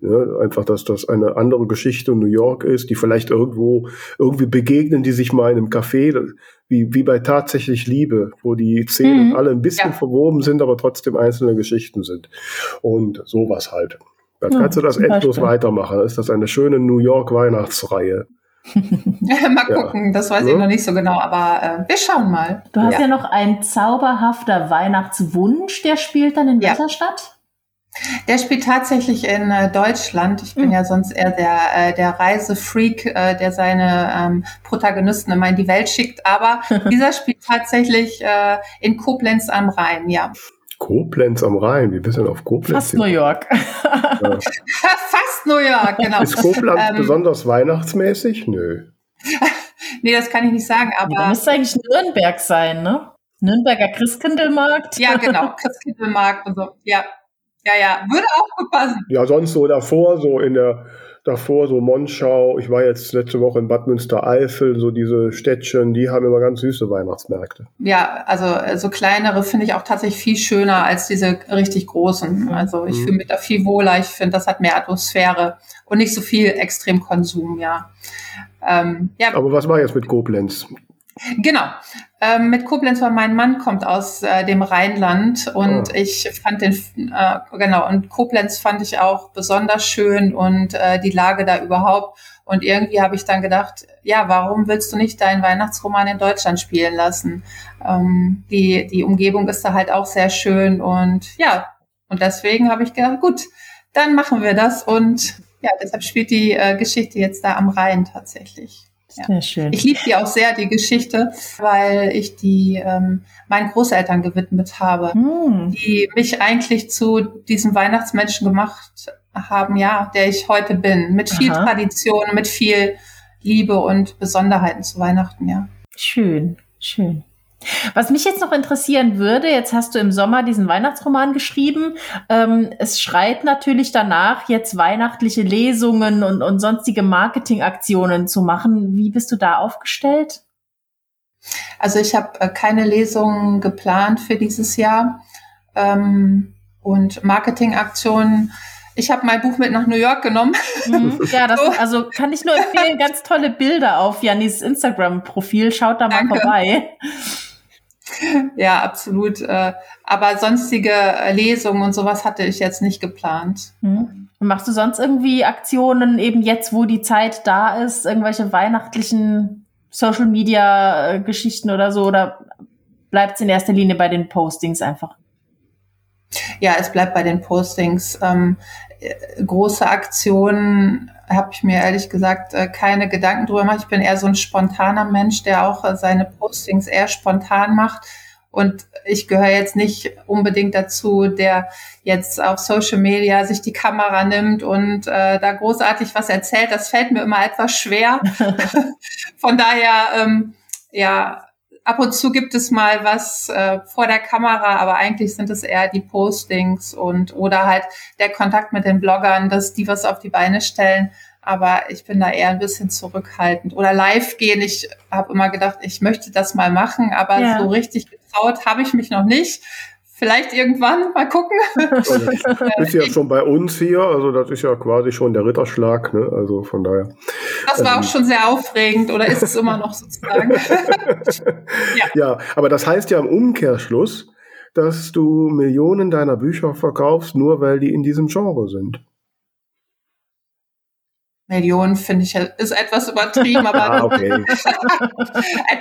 ne, einfach, dass das eine andere Geschichte in New York ist, die vielleicht irgendwo irgendwie begegnen, die sich mal in einem Café, wie, wie bei tatsächlich Liebe, wo die Szenen mhm. alle ein bisschen ja. verwoben sind, aber trotzdem einzelne Geschichten sind. Und sowas halt. Dann kannst ja, du das endlos weitermachen. Ist das eine schöne New York Weihnachtsreihe? Mal gucken, ja. das weiß ich noch nicht so genau, aber äh, wir schauen mal. Du hast ja. ja noch ein zauberhafter Weihnachtswunsch, der spielt dann in ja. welcher Stadt? Der spielt tatsächlich in äh, Deutschland. Ich bin mhm. ja sonst eher der, äh, der Reisefreak, äh, der seine ähm, Protagonisten immer in die Welt schickt. Aber dieser spielt tatsächlich äh, in Koblenz am Rhein, ja. Koblenz am Rhein. Wie bist du denn auf Koblenz? Fast New York. Ja. Fast New York, genau. Ist Koblenz ähm, besonders weihnachtsmäßig? Nö. nee, das kann ich nicht sagen, aber. Da müsste eigentlich Nürnberg sein, ne? Nürnberger Christkindlmarkt. Ja, genau, Christkindlmarkt und so. Ja. Ja, ja, würde auch gut passen. Ja, sonst so davor, so in der davor so Monschau, ich war jetzt letzte Woche in Bad Münstereifel, so diese Städtchen, die haben immer ganz süße Weihnachtsmärkte. Ja, also äh, so kleinere finde ich auch tatsächlich viel schöner als diese richtig großen. Also ich mhm. fühle mich da viel wohler, ich finde, das hat mehr Atmosphäre und nicht so viel Extremkonsum, ja. Ähm, ja. Aber was war jetzt mit Koblenz? Genau. Ähm, mit Koblenz war mein Mann kommt aus äh, dem Rheinland und oh. ich fand den äh, genau und Koblenz fand ich auch besonders schön und äh, die Lage da überhaupt und irgendwie habe ich dann gedacht, ja, warum willst du nicht deinen Weihnachtsroman in Deutschland spielen lassen? Ähm, die die Umgebung ist da halt auch sehr schön und ja und deswegen habe ich gedacht, gut, dann machen wir das und ja, deshalb spielt die äh, Geschichte jetzt da am Rhein tatsächlich. Ja. Sehr schön. Ich liebe die auch sehr, die Geschichte, weil ich die ähm, meinen Großeltern gewidmet habe, mm. die mich eigentlich zu diesem Weihnachtsmenschen gemacht haben, ja, der ich heute bin. Mit viel Aha. Tradition, mit viel Liebe und Besonderheiten zu Weihnachten, ja. Schön, schön. Was mich jetzt noch interessieren würde, jetzt hast du im Sommer diesen Weihnachtsroman geschrieben. Ähm, es schreit natürlich danach, jetzt weihnachtliche Lesungen und, und sonstige Marketingaktionen zu machen. Wie bist du da aufgestellt? Also ich habe äh, keine Lesungen geplant für dieses Jahr ähm, und Marketingaktionen. Ich habe mein Buch mit nach New York genommen. Mhm. Ja, das, so. also kann ich nur empfehlen, ganz tolle Bilder auf Janis Instagram-Profil. Schaut da Danke. mal vorbei. Ja, absolut. Äh, aber sonstige äh, Lesungen und sowas hatte ich jetzt nicht geplant. Mhm. Machst du sonst irgendwie Aktionen, eben jetzt, wo die Zeit da ist, irgendwelche weihnachtlichen Social Media äh, Geschichten oder so? Oder bleibt es in erster Linie bei den Postings einfach? Ja, es bleibt bei den Postings. Große Aktionen habe ich mir ehrlich gesagt äh, keine Gedanken drüber gemacht. Ich bin eher so ein spontaner Mensch, der auch äh, seine Postings eher spontan macht. Und ich gehöre jetzt nicht unbedingt dazu, der jetzt auf Social Media sich die Kamera nimmt und äh, da großartig was erzählt. Das fällt mir immer etwas schwer. Von daher, ähm, ja, ab und zu gibt es mal was äh, vor der Kamera, aber eigentlich sind es eher die Postings und oder halt der Kontakt mit den Bloggern, dass die was auf die Beine stellen. Aber ich bin da eher ein bisschen zurückhaltend. Oder live gehen. Ich habe immer gedacht, ich möchte das mal machen, aber ja. so richtig getraut habe ich mich noch nicht. Vielleicht irgendwann, mal gucken. Also, ist ja schon bei uns hier, also das ist ja quasi schon der Ritterschlag, ne? Also von daher. Das war ähm, auch schon sehr aufregend oder ist es immer noch sozusagen. ja. ja, aber das heißt ja im Umkehrschluss, dass du Millionen deiner Bücher verkaufst, nur weil die in diesem Genre sind. Millionen finde ich ist etwas übertrieben, aber ah, okay.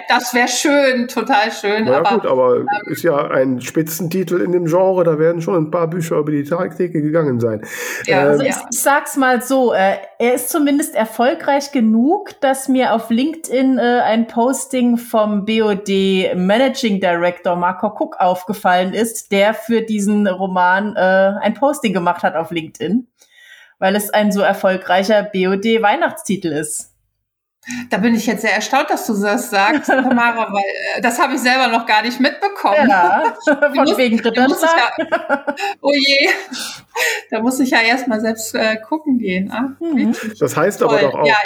das wäre schön, total schön. Ja aber, gut, aber ähm, ist ja ein Spitzentitel in dem Genre, da werden schon ein paar Bücher über die Theke gegangen sein. Ja, ähm, also ich, ich, sag's mal so, äh, er ist zumindest erfolgreich genug, dass mir auf LinkedIn äh, ein Posting vom BOD Managing Director Marco Cook aufgefallen ist, der für diesen Roman äh, ein Posting gemacht hat auf LinkedIn weil es ein so erfolgreicher BOD-Weihnachtstitel ist. Da bin ich jetzt sehr erstaunt, dass du das sagst, Tamara, weil äh, das habe ich selber noch gar nicht mitbekommen. Ja, von muss, wegen Ritterschlag. Ja, oh je, da muss ich ja erstmal selbst äh, gucken gehen. Ah, mhm. Das heißt Toll. aber doch auch, ja.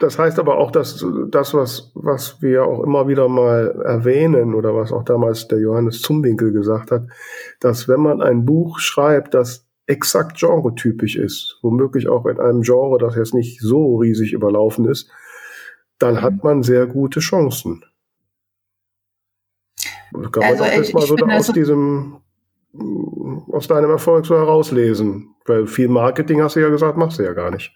das heißt aber auch, dass das, was, was wir auch immer wieder mal erwähnen oder was auch damals der Johannes Zumwinkel gesagt hat, dass wenn man ein Buch schreibt, das exakt genretypisch ist, womöglich auch in einem Genre, das jetzt nicht so riesig überlaufen ist, dann mhm. hat man sehr gute Chancen. Kann also man auch jetzt mal so aus also diesem, aus deinem Erfolg so herauslesen. Weil viel Marketing, hast du ja gesagt, machst du ja gar nicht.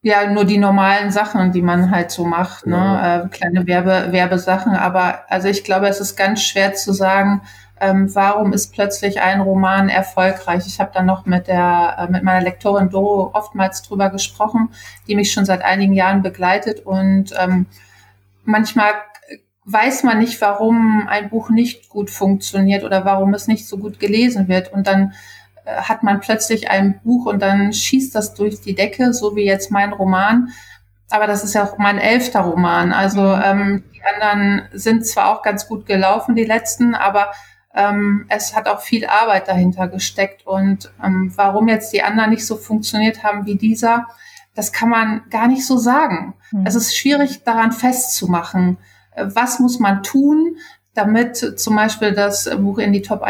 Ja, nur die normalen Sachen, die man halt so macht, ne? Ja. Äh, kleine Werbe, Werbesachen. Aber also ich glaube, es ist ganz schwer zu sagen, ähm, warum ist plötzlich ein Roman erfolgreich? Ich habe dann noch mit der äh, mit meiner Lektorin Doro oftmals drüber gesprochen, die mich schon seit einigen Jahren begleitet und ähm, manchmal weiß man nicht, warum ein Buch nicht gut funktioniert oder warum es nicht so gut gelesen wird und dann äh, hat man plötzlich ein Buch und dann schießt das durch die Decke, so wie jetzt mein Roman. Aber das ist ja auch mein elfter Roman. Also mhm. ähm, die anderen sind zwar auch ganz gut gelaufen, die letzten, aber ähm, es hat auch viel Arbeit dahinter gesteckt. Und ähm, warum jetzt die anderen nicht so funktioniert haben wie dieser, das kann man gar nicht so sagen. Mhm. Es ist schwierig daran festzumachen, äh, was muss man tun, damit zum Beispiel das Buch in die Top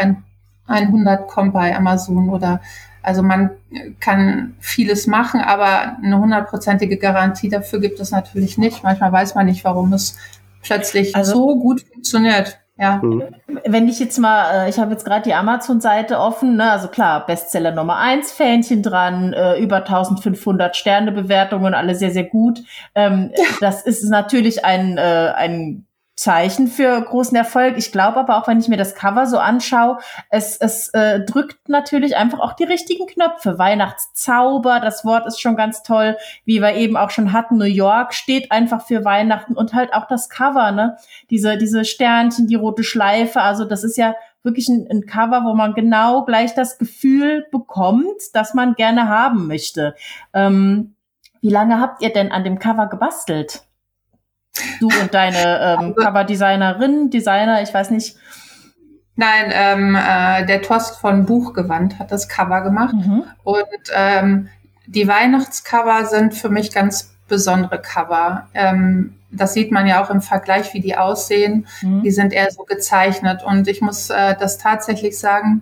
100 kommt bei Amazon oder also man kann vieles machen, aber eine hundertprozentige Garantie dafür gibt es natürlich nicht. Manchmal weiß man nicht, warum es plötzlich also, so gut funktioniert. Ja. Mhm. Wenn ich jetzt mal, äh, ich habe jetzt gerade die Amazon-Seite offen, ne? also klar, Bestseller Nummer eins, Fähnchen dran, äh, über 1500 Sterne-Bewertungen, alle sehr, sehr gut. Ähm. Das ist natürlich ein, äh, ein Zeichen für großen Erfolg. Ich glaube aber auch, wenn ich mir das Cover so anschaue, es, es äh, drückt natürlich einfach auch die richtigen Knöpfe. Weihnachtszauber, das Wort ist schon ganz toll, wie wir eben auch schon hatten. New York steht einfach für Weihnachten und halt auch das Cover, ne? Diese, diese Sternchen, die rote Schleife. Also das ist ja wirklich ein, ein Cover, wo man genau gleich das Gefühl bekommt, dass man gerne haben möchte. Ähm, wie lange habt ihr denn an dem Cover gebastelt? Du und deine ähm, also Coverdesignerin, Designer, ich weiß nicht. Nein, ähm, äh, der Tost von Buchgewand hat das Cover gemacht. Mhm. Und ähm, die Weihnachtscover sind für mich ganz besondere Cover. Ähm, das sieht man ja auch im Vergleich, wie die aussehen. Mhm. Die sind eher so gezeichnet. Und ich muss äh, das tatsächlich sagen,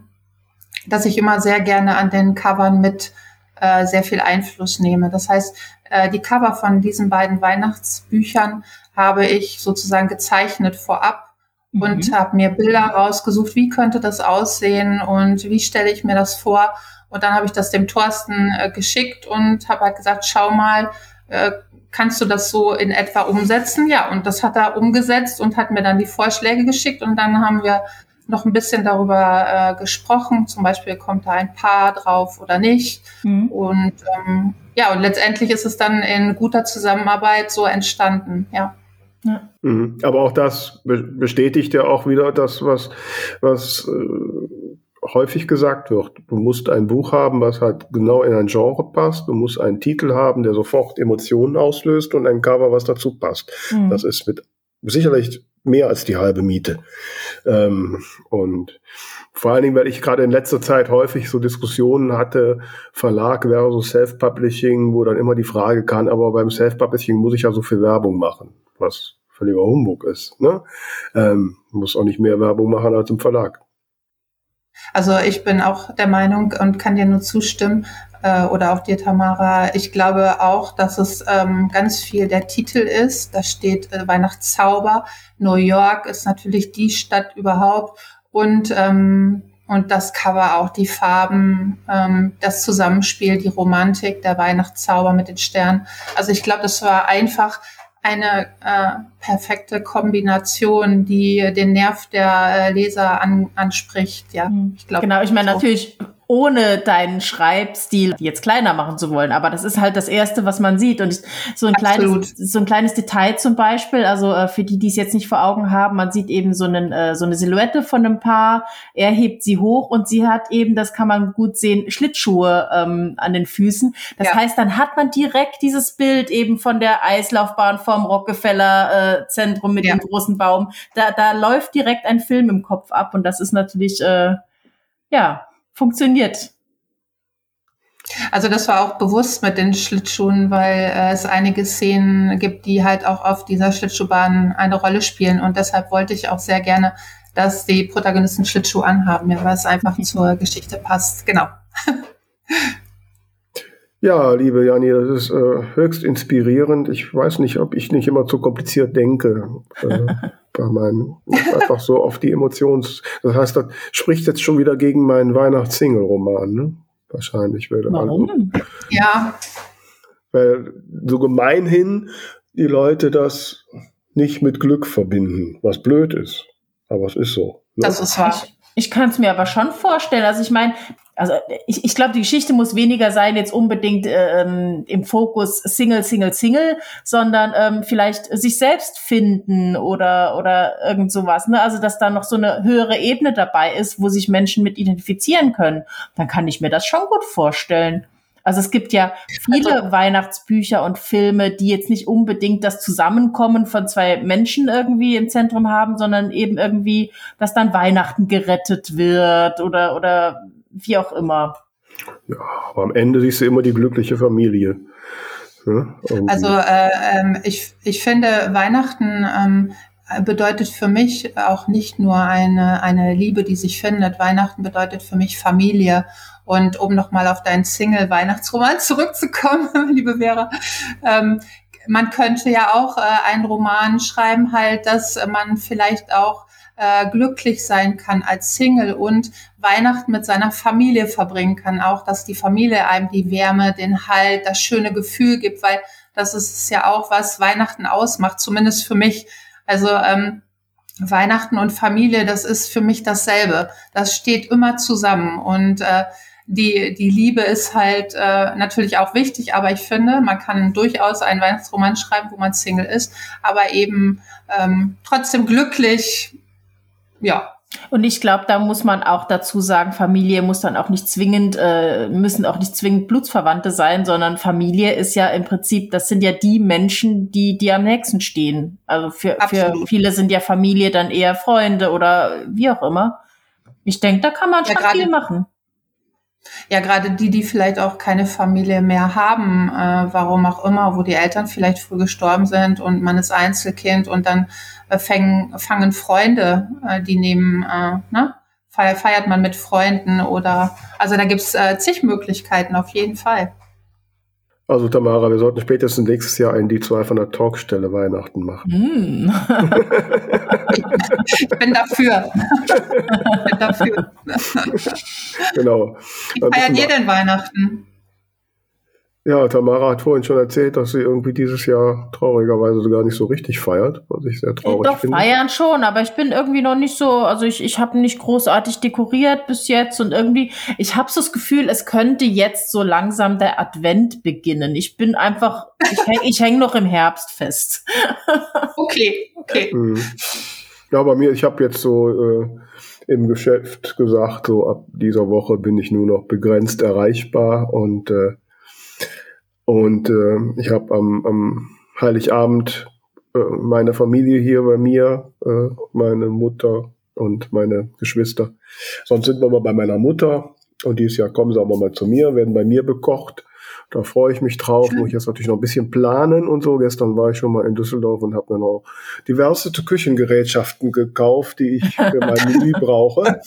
dass ich immer sehr gerne an den Covern mit äh, sehr viel Einfluss nehme. Das heißt, äh, die Cover von diesen beiden Weihnachtsbüchern habe ich sozusagen gezeichnet vorab mhm. und habe mir Bilder rausgesucht, wie könnte das aussehen und wie stelle ich mir das vor. Und dann habe ich das dem Thorsten äh, geschickt und habe halt gesagt, schau mal, äh, kannst du das so in etwa umsetzen? Ja, und das hat er umgesetzt und hat mir dann die Vorschläge geschickt und dann haben wir noch ein bisschen darüber äh, gesprochen. Zum Beispiel kommt da ein Paar drauf oder nicht. Mhm. Und ähm, ja, und letztendlich ist es dann in guter Zusammenarbeit so entstanden, ja. Ja. Mhm. Aber auch das bestätigt ja auch wieder das, was, was äh, häufig gesagt wird. Du musst ein Buch haben, was halt genau in ein Genre passt. Du musst einen Titel haben, der sofort Emotionen auslöst und ein Cover, was dazu passt. Mhm. Das ist mit sicherlich mehr als die halbe Miete. Ähm, und vor allen Dingen, weil ich gerade in letzter Zeit häufig so Diskussionen hatte, Verlag versus Self-Publishing, wo dann immer die Frage kann, aber beim Self-Publishing muss ich ja so viel Werbung machen was völliger Humbug ist. Ne? Ähm, muss auch nicht mehr Werbung machen als im Verlag. Also ich bin auch der Meinung und kann dir nur zustimmen, äh, oder auch dir, Tamara. Ich glaube auch, dass es ähm, ganz viel der Titel ist. Da steht äh, Weihnachtszauber. New York ist natürlich die Stadt überhaupt. Und, ähm, und das Cover auch, die Farben, ähm, das Zusammenspiel, die Romantik, der Weihnachtszauber mit den Sternen. Also ich glaube, das war einfach eine äh, perfekte Kombination, die den Nerv der äh, Leser an, anspricht. Ja, hm. ich glaube. Genau, ich meine so. natürlich ohne deinen Schreibstil jetzt kleiner machen zu wollen. Aber das ist halt das Erste, was man sieht. Und so ein Absolut. kleines, so ein kleines Detail zum Beispiel, also äh, für die, die es jetzt nicht vor Augen haben, man sieht eben so, einen, äh, so eine Silhouette von einem Paar. Er hebt sie hoch und sie hat eben, das kann man gut sehen, Schlittschuhe ähm, an den Füßen. Das ja. heißt, dann hat man direkt dieses Bild eben von der Eislaufbahn vom Rockefeller äh, Zentrum mit ja. dem großen Baum. Da, da läuft direkt ein Film im Kopf ab und das ist natürlich, äh, ja, funktioniert. Also das war auch bewusst mit den Schlittschuhen, weil äh, es einige Szenen gibt, die halt auch auf dieser Schlittschuhbahn eine Rolle spielen. Und deshalb wollte ich auch sehr gerne, dass die Protagonisten Schlittschuh anhaben, ja, weil es einfach zur Geschichte passt. Genau. Ja, liebe Jani, das ist äh, höchst inspirierend. Ich weiß nicht, ob ich nicht immer zu kompliziert denke. Äh, bei meinem, einfach so auf die Emotions, das heißt, das spricht jetzt schon wieder gegen meinen Weihnachts-Single-Roman, ne? Wahrscheinlich würde Warum? Ja. Weil so gemeinhin die Leute das nicht mit Glück verbinden, was blöd ist. Aber es ist so. Ne? Das ist wahr. Ich, ich kann es mir aber schon vorstellen. Also ich meine, also ich, ich glaube, die Geschichte muss weniger sein, jetzt unbedingt ähm, im Fokus Single, Single, Single, sondern ähm, vielleicht sich selbst finden oder oder irgend sowas. Ne? Also dass da noch so eine höhere Ebene dabei ist, wo sich Menschen mit identifizieren können. Dann kann ich mir das schon gut vorstellen. Also es gibt ja viele also, Weihnachtsbücher und Filme, die jetzt nicht unbedingt das Zusammenkommen von zwei Menschen irgendwie im Zentrum haben, sondern eben irgendwie, dass dann Weihnachten gerettet wird oder oder wie auch immer. Ja, aber am Ende siehst du immer die glückliche Familie. Ja, also äh, ähm, ich, ich finde, Weihnachten ähm, bedeutet für mich auch nicht nur eine, eine Liebe, die sich findet. Weihnachten bedeutet für mich Familie. Und um nochmal auf deinen Single-Weihnachtsroman zurückzukommen, liebe Vera, ähm, man könnte ja auch äh, einen Roman schreiben, halt, dass man vielleicht auch äh, glücklich sein kann als Single und Weihnachten mit seiner Familie verbringen kann. Auch, dass die Familie einem die Wärme, den Halt, das schöne Gefühl gibt, weil das ist ja auch, was Weihnachten ausmacht, zumindest für mich. Also ähm, Weihnachten und Familie, das ist für mich dasselbe. Das steht immer zusammen und äh, die, die Liebe ist halt äh, natürlich auch wichtig, aber ich finde, man kann durchaus einen Weihnachtsroman schreiben, wo man Single ist, aber eben ähm, trotzdem glücklich, ja. Und ich glaube, da muss man auch dazu sagen, Familie muss dann auch nicht zwingend, äh, müssen auch nicht zwingend Blutsverwandte sein, sondern Familie ist ja im Prinzip, das sind ja die Menschen, die, die am nächsten stehen. Also für, für viele sind ja Familie dann eher Freunde oder wie auch immer. Ich denke, da kann man ja, schon viel machen. Ja, gerade die, die vielleicht auch keine Familie mehr haben, äh, warum auch immer, wo die Eltern vielleicht früh gestorben sind und man ist Einzelkind und dann äh, fängen, fangen Freunde, äh, die nehmen, äh, ne? feiert man mit Freunden oder, also da gibt's äh, zig Möglichkeiten auf jeden Fall. Also Tamara, wir sollten spätestens nächstes Jahr einen die zwei von der Talkstelle Weihnachten machen. Mm. ich bin dafür. ich bin dafür. genau. Wie feiert ihr denn Weihnachten? Ja, Tamara hat vorhin schon erzählt, dass sie irgendwie dieses Jahr traurigerweise gar nicht so richtig feiert, was ich sehr traurig Doch, finde. feiern schon, aber ich bin irgendwie noch nicht so, also ich, ich habe nicht großartig dekoriert bis jetzt und irgendwie, ich habe so das Gefühl, es könnte jetzt so langsam der Advent beginnen. Ich bin einfach, ich hänge ich häng noch im Herbst fest. okay, okay. Mhm. Ja, bei mir, ich habe jetzt so äh, im Geschäft gesagt, so ab dieser Woche bin ich nur noch begrenzt erreichbar und äh, und äh, ich habe am, am Heiligabend äh, meine Familie hier bei mir, äh, meine Mutter und meine Geschwister. Sonst sind wir mal bei meiner Mutter und dieses Jahr kommen sie aber mal zu mir, werden bei mir bekocht. Da freue ich mich drauf, muss ich jetzt natürlich noch ein bisschen planen und so. Gestern war ich schon mal in Düsseldorf und habe mir noch diverse Küchengerätschaften gekauft, die ich für mein Menü brauche.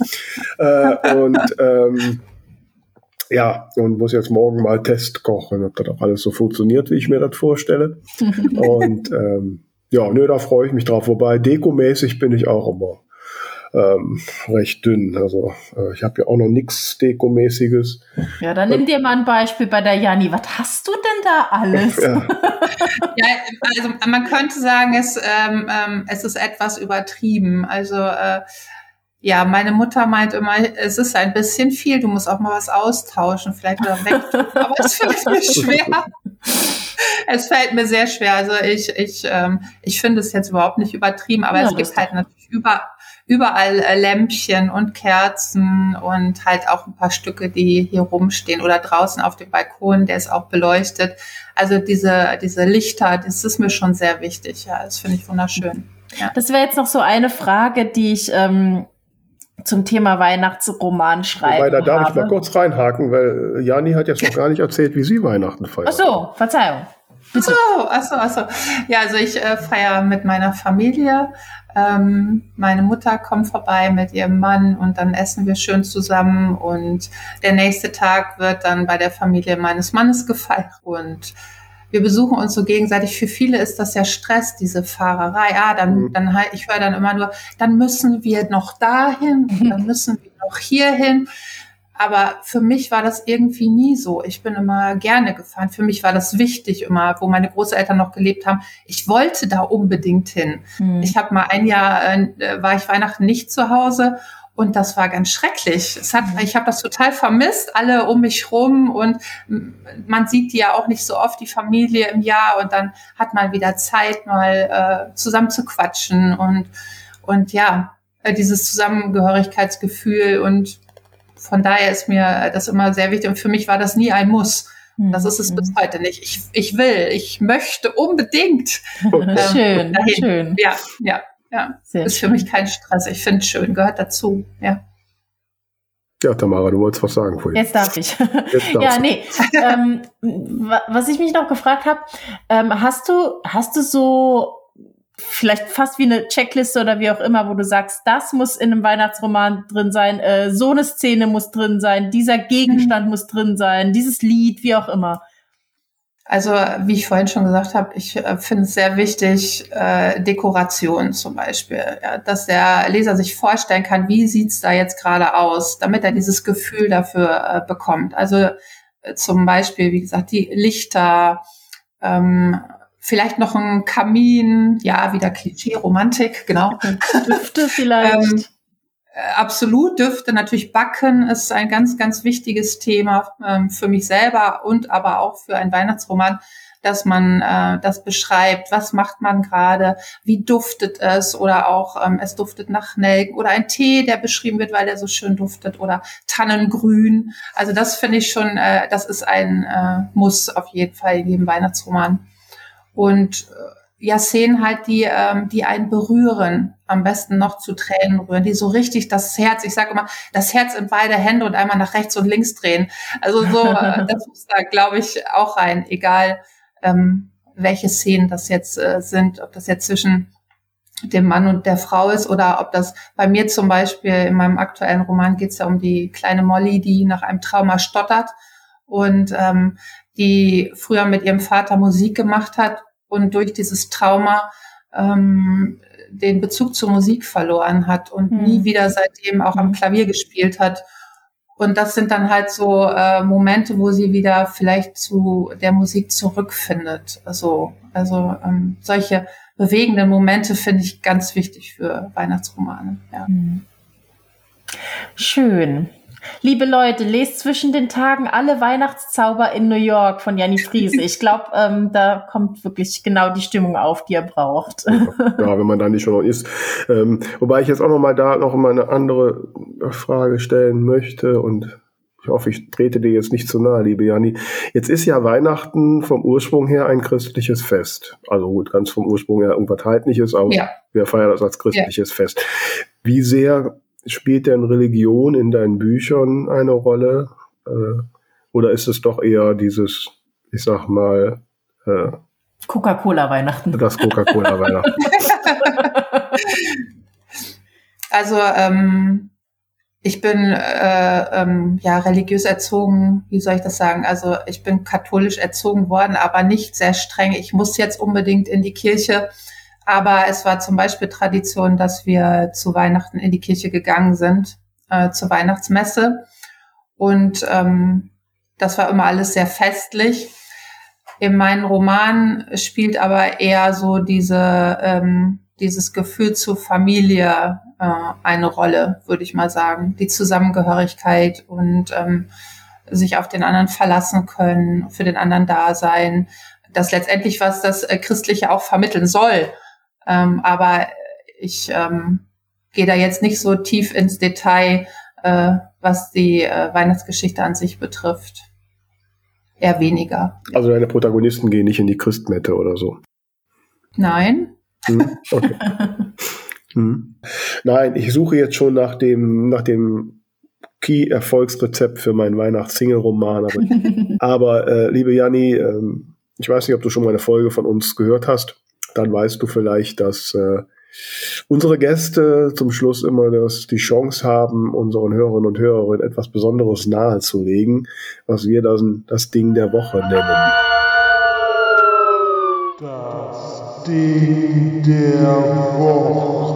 Äh, und ähm, ja, und muss jetzt morgen mal Test kochen, ob das auch alles so funktioniert, wie ich mir das vorstelle. und ähm, ja, nö, da freue ich mich drauf. Wobei dekomäßig bin ich auch immer ähm, recht dünn. Also äh, ich habe ja auch noch nichts Dekomäßiges. Ja, dann nimm dir mal ein Beispiel bei der Jani. Was hast du denn da alles? ja. ja, also man könnte sagen, es, ähm, ähm, es ist etwas übertrieben. Also äh, ja, meine Mutter meint immer, es ist ein bisschen viel, du musst auch mal was austauschen, vielleicht wieder weg. Aber es fällt mir schwer. Es fällt mir sehr schwer. Also ich, ich, ähm, ich finde es jetzt überhaupt nicht übertrieben, aber ja, es gibt halt natürlich über, überall äh, Lämpchen und Kerzen und halt auch ein paar Stücke, die hier rumstehen oder draußen auf dem Balkon, der ist auch beleuchtet. Also diese, diese Lichter, das ist mir schon sehr wichtig. Ja, das finde ich wunderschön. Ja. Das wäre jetzt noch so eine Frage, die ich ähm, zum Thema Weihnachtsroman schreiben. Wobei, da darf habe. ich mal kurz reinhaken, weil Jani hat jetzt noch gar nicht erzählt, wie sie Weihnachten feiert. Ach so, Verzeihung. Bitte. Ach so, ach so, ach so. Ja, also ich äh, feiere mit meiner Familie. Ähm, meine Mutter kommt vorbei mit ihrem Mann und dann essen wir schön zusammen und der nächste Tag wird dann bei der Familie meines Mannes gefeiert und wir besuchen uns so gegenseitig. Für viele ist das ja Stress, diese Fahrerei. Ah, dann, mhm. dann ich höre dann immer nur, dann müssen wir noch dahin, dann müssen wir noch hierhin. Aber für mich war das irgendwie nie so. Ich bin immer gerne gefahren. Für mich war das wichtig immer, wo meine Großeltern noch gelebt haben. Ich wollte da unbedingt hin. Mhm. Ich habe mal ein Jahr, äh, war ich Weihnachten nicht zu Hause und das war ganz schrecklich. Es hat, ich habe das total vermisst, alle um mich rum und man sieht die ja auch nicht so oft, die Familie im Jahr und dann hat man wieder Zeit, mal äh, zusammen zu quatschen und, und ja, äh, dieses Zusammengehörigkeitsgefühl und von daher ist mir das immer sehr wichtig und für mich war das nie ein Muss. Das ist es bis mhm. heute nicht. Ich, ich will, ich möchte unbedingt. Ähm, schön, dahin. schön. Ja, ja. Ja, Sehr ist schön. für mich kein Stress. Ich finde es schön, gehört dazu. Ja. Ja, Tamara, du wolltest was sagen vorhin. Jetzt darf ich. Jetzt ja, nee. ähm, was ich mich noch gefragt habe, ähm, hast du, hast du so vielleicht fast wie eine Checkliste oder wie auch immer, wo du sagst, das muss in einem Weihnachtsroman drin sein, äh, so eine Szene muss drin sein, dieser Gegenstand mhm. muss drin sein, dieses Lied, wie auch immer. Also wie ich vorhin schon gesagt habe, ich äh, finde es sehr wichtig, äh, Dekoration zum Beispiel, ja, dass der Leser sich vorstellen kann, wie sieht's da jetzt gerade aus, damit er dieses Gefühl dafür äh, bekommt. Also äh, zum Beispiel, wie gesagt, die Lichter, ähm, vielleicht noch ein Kamin, ja, wieder Klischee, Romantik, genau. Düfte vielleicht. ähm, äh, absolut dürfte natürlich Backen ist ein ganz, ganz wichtiges Thema ähm, für mich selber und aber auch für einen Weihnachtsroman, dass man äh, das beschreibt. Was macht man gerade? Wie duftet es? Oder auch ähm, es duftet nach Nelken oder ein Tee, der beschrieben wird, weil der so schön duftet oder Tannengrün. Also das finde ich schon, äh, das ist ein äh, Muss auf jeden Fall in jedem Weihnachtsroman. Und äh, ja Szenen halt, die, ähm, die einen berühren, am besten noch zu Tränen rühren, die so richtig das Herz, ich sage immer, das Herz in beide Hände und einmal nach rechts und links drehen. Also so, äh, das muss da, glaube ich, auch rein, egal ähm, welche Szenen das jetzt äh, sind, ob das jetzt zwischen dem Mann und der Frau ist oder ob das bei mir zum Beispiel in meinem aktuellen Roman geht es ja um die kleine Molly, die nach einem Trauma stottert und ähm, die früher mit ihrem Vater Musik gemacht hat und durch dieses Trauma ähm, den Bezug zur Musik verloren hat und mhm. nie wieder seitdem auch am Klavier gespielt hat. Und das sind dann halt so äh, Momente, wo sie wieder vielleicht zu der Musik zurückfindet. Also, also ähm, solche bewegenden Momente finde ich ganz wichtig für Weihnachtsromane. Ja. Mhm. Schön. Liebe Leute, lest zwischen den Tagen alle Weihnachtszauber in New York von Janni Friese. Ich glaube, ähm, da kommt wirklich genau die Stimmung auf, die ihr braucht. Ja, wenn man da nicht schon noch ist. Ähm, wobei ich jetzt auch noch mal da noch mal eine andere Frage stellen möchte und ich hoffe, ich trete dir jetzt nicht zu nahe, liebe Janni. Jetzt ist ja Weihnachten vom Ursprung her ein christliches Fest. Also gut, ganz vom Ursprung her irgendwas Heidniches, aber ja. wir feiern das als christliches ja. Fest. Wie sehr Spielt denn Religion in deinen Büchern eine Rolle? Äh, oder ist es doch eher dieses, ich sag mal, äh, Coca-Cola-Weihnachten. Das Coca-Cola-Weihnachten. also ähm, ich bin äh, ähm, ja religiös erzogen, wie soll ich das sagen? Also ich bin katholisch erzogen worden, aber nicht sehr streng. Ich muss jetzt unbedingt in die Kirche. Aber es war zum Beispiel Tradition, dass wir zu Weihnachten in die Kirche gegangen sind, äh, zur Weihnachtsmesse. Und ähm, das war immer alles sehr festlich. In meinen Roman spielt aber eher so diese, ähm, dieses Gefühl zur Familie äh, eine Rolle, würde ich mal sagen. Die Zusammengehörigkeit und ähm, sich auf den anderen verlassen können, für den anderen da sein. Das letztendlich, was das äh, Christliche auch vermitteln soll. Ähm, aber ich ähm, gehe da jetzt nicht so tief ins Detail, äh, was die äh, Weihnachtsgeschichte an sich betrifft. Eher weniger. Also deine Protagonisten gehen nicht in die Christmette oder so? Nein. Hm, okay. hm. Nein, ich suche jetzt schon nach dem, nach dem Key-Erfolgsrezept für meinen Weihnachts-Single-Roman. Aber, aber äh, liebe Janni, ähm, ich weiß nicht, ob du schon mal eine Folge von uns gehört hast dann weißt du vielleicht, dass äh, unsere Gäste zum Schluss immer das, die Chance haben, unseren Hörerinnen und Hörern etwas Besonderes nahezulegen, was wir dann das Ding der Woche nennen. Das Ding der Woche.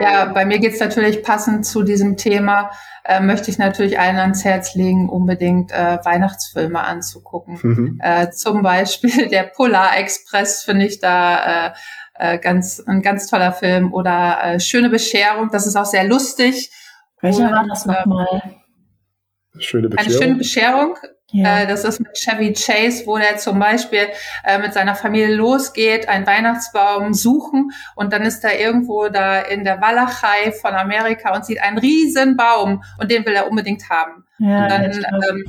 Ja, bei mir geht's natürlich passend zu diesem Thema, äh, möchte ich natürlich allen ans Herz legen, unbedingt äh, Weihnachtsfilme anzugucken. Mhm. Äh, zum Beispiel der Polar Express finde ich da äh, äh, ganz ein ganz toller Film oder äh, Schöne Bescherung, das ist auch sehr lustig. Welcher war das nochmal? Schöne Bescherung. Eine schöne Bescherung ja. Äh, das ist mit Chevy Chase, wo der zum Beispiel äh, mit seiner Familie losgeht, einen Weihnachtsbaum suchen und dann ist er irgendwo da in der Walachei von Amerika und sieht einen riesen Baum und den will er unbedingt haben. Ja, und dann ähm,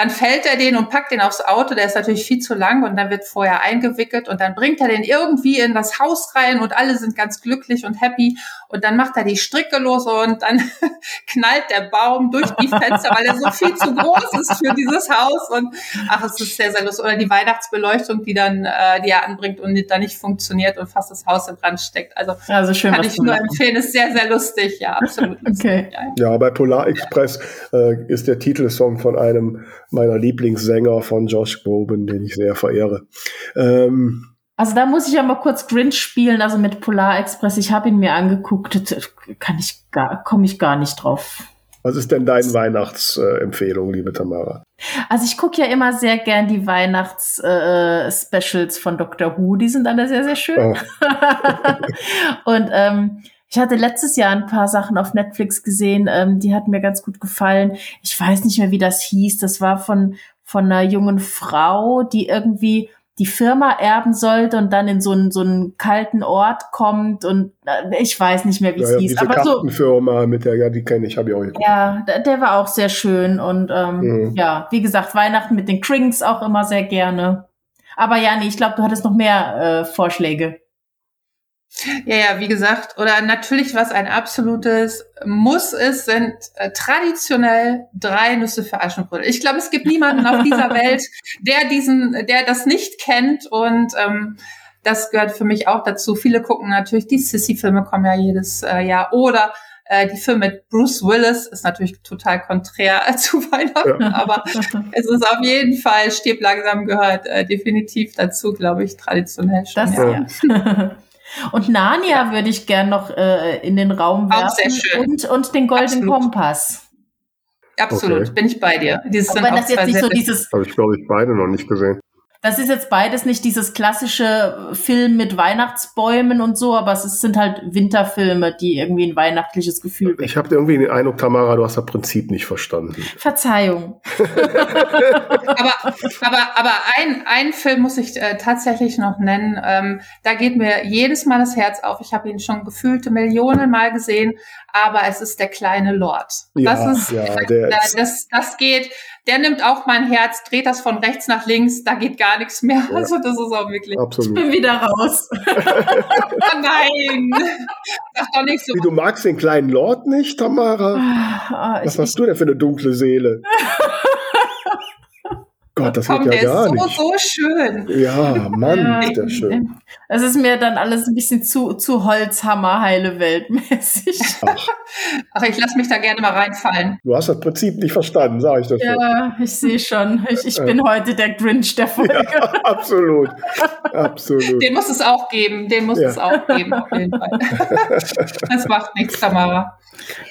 dann fällt er den und packt den aufs Auto, der ist natürlich viel zu lang und dann wird vorher eingewickelt und dann bringt er den irgendwie in das Haus rein und alle sind ganz glücklich und happy und dann macht er die Stricke los und dann knallt der Baum durch die Fenster, weil er so viel zu groß ist für dieses Haus und ach, es ist sehr, sehr lustig. Oder die Weihnachtsbeleuchtung, die dann, äh, die er anbringt und dann nicht funktioniert und fast das Haus in Brand steckt. Also, also schön, kann ich nur empfehlen, ist sehr, sehr lustig, ja, absolut. okay. Ja, bei Polar Express äh, ist der Titelsong von einem meiner Lieblingssänger von Josh Groban, den ich sehr verehre. Ähm, also da muss ich ja mal kurz Grinch spielen, also mit Polar Express. Ich habe ihn mir angeguckt, kann ich gar, komme ich gar nicht drauf. Was ist denn deine Weihnachtsempfehlung, liebe Tamara? Also ich gucke ja immer sehr gern die Weihnachts-Specials äh, von Dr. Who. Die sind alle sehr, sehr schön. Oh. Und ähm, ich hatte letztes Jahr ein paar Sachen auf Netflix gesehen, ähm, die hatten mir ganz gut gefallen. Ich weiß nicht mehr, wie das hieß. Das war von, von einer jungen Frau, die irgendwie die Firma erben sollte und dann in so einen, so einen kalten Ort kommt und äh, ich weiß nicht mehr, wie es ja, hieß. Diese aber Kartenfirma so, mit der, ja, die kenne ich, habe ich auch geguckt. Ja, der, der, war auch sehr schön und ähm, mhm. ja, wie gesagt, Weihnachten mit den Krings auch immer sehr gerne. Aber ja, nee, ich glaube, du hattest noch mehr äh, Vorschläge. Ja, ja, wie gesagt, oder natürlich, was ein absolutes Muss ist, sind äh, traditionell drei Nüsse für Aschenbrödel. Ich glaube, es gibt niemanden auf dieser Welt, der diesen, der das nicht kennt und ähm, das gehört für mich auch dazu. Viele gucken natürlich, die Sissy-Filme kommen ja jedes äh, Jahr oder äh, die Filme mit Bruce Willis ist natürlich total konträr äh, zu Weihnachten, ja. aber es ist auf jeden Fall, stirb langsam gehört äh, definitiv dazu, glaube ich, traditionell schon. Das, ja. ja. Und Narnia ja. würde ich gern noch äh, in den Raum werfen. Auch sehr schön. Und, und den Goldenen Absolut. Kompass. Absolut, okay. bin ich bei dir. Dieses wenn das jetzt nicht so dieses. Habe ich, glaube ich, beide noch nicht gesehen. Das ist jetzt beides nicht dieses klassische Film mit Weihnachtsbäumen und so, aber es sind halt Winterfilme, die irgendwie ein weihnachtliches Gefühl Ich habe irgendwie den Eindruck, Tamara, du hast das Prinzip nicht verstanden. Verzeihung. aber aber, aber ein, ein Film muss ich äh, tatsächlich noch nennen. Ähm, da geht mir jedes Mal das Herz auf. Ich habe ihn schon gefühlte Millionen Mal gesehen, aber es ist der kleine Lord. Ja, das ist, ja, der das, das, das geht, der nimmt auch mein Herz, dreht das von rechts nach links, da geht gar nichts mehr. Ja. Also das ist auch wirklich. Absolut. Ich bin wieder raus. oh nein. Sag doch nicht so. Wie, du magst den kleinen Lord nicht, Tamara? Oh, Was ich, hast du denn für eine dunkle Seele? Gott, das Komm, geht ja gar so, nicht. so schön. Ja, Mann, ja, ist der schön. Das ist mir dann alles ein bisschen zu, zu Holzhammer, heile Weltmäßig. Ach. Ach, ich lasse mich da gerne mal reinfallen. Du hast das Prinzip nicht verstanden, sage ich das Ja, schon. ich sehe schon. Ich, ich bin heute der Grinch der Folge. Ja, absolut. absolut. Den muss es auch geben. Den muss ja. es auch geben, auf jeden Fall. das macht nichts, Tamara.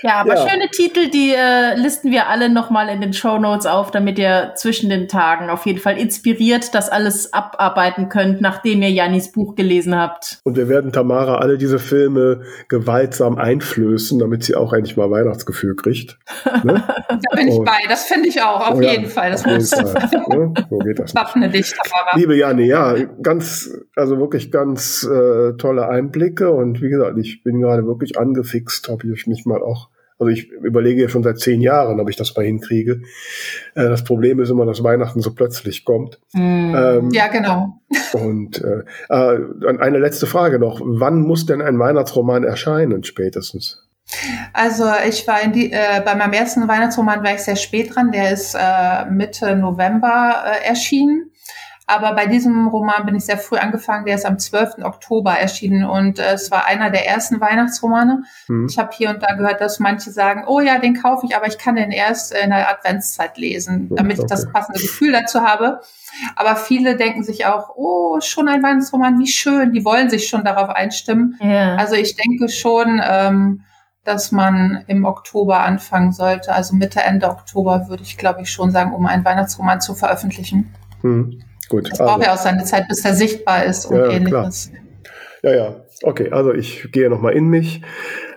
Ja, aber ja. schöne Titel, die äh, listen wir alle nochmal in den Show Notes auf, damit ihr zwischen den Tagen auf jeden Fall inspiriert das alles abarbeiten könnt, nachdem ihr Jannis Buch gelesen habt. Und wir werden Tamara alle diese Filme gewaltsam einflößen, damit sie auch endlich mal Weihnachtsgefühl kriegt. Ne? da bin ich bei, das finde ich auch, auf oh, jeden Fall. Das auf muss. Jeden Fall, ne? So geht das. Wappne dich, Tamara. Liebe Janni, ja, ganz, also wirklich ganz äh, tolle Einblicke und wie gesagt, ich bin gerade wirklich angefixt, ob ich mich mal auch also ich überlege ja schon seit zehn Jahren, ob ich das mal hinkriege. Äh, das Problem ist immer, dass Weihnachten so plötzlich kommt. Mm, ähm, ja, genau. Und äh, äh, eine letzte Frage noch. Wann muss denn ein Weihnachtsroman erscheinen, spätestens? Also ich war in die, äh, bei meinem ersten Weihnachtsroman war ich sehr spät dran. Der ist äh, Mitte November äh, erschienen. Aber bei diesem Roman bin ich sehr früh angefangen. Der ist am 12. Oktober erschienen und äh, es war einer der ersten Weihnachtsromane. Mhm. Ich habe hier und da gehört, dass manche sagen, oh ja, den kaufe ich, aber ich kann den erst in der Adventszeit lesen, damit okay. ich das passende Gefühl dazu habe. Aber viele denken sich auch, oh, schon ein Weihnachtsroman, wie schön. Die wollen sich schon darauf einstimmen. Ja. Also ich denke schon, ähm, dass man im Oktober anfangen sollte. Also Mitte, Ende Oktober würde ich, glaube ich, schon sagen, um einen Weihnachtsroman zu veröffentlichen. Mhm. Gut. Das also. braucht ja auch seine Zeit, bis er sichtbar ist und ja, ähnliches. Klar. Ja, ja. Okay, also ich gehe nochmal in mich.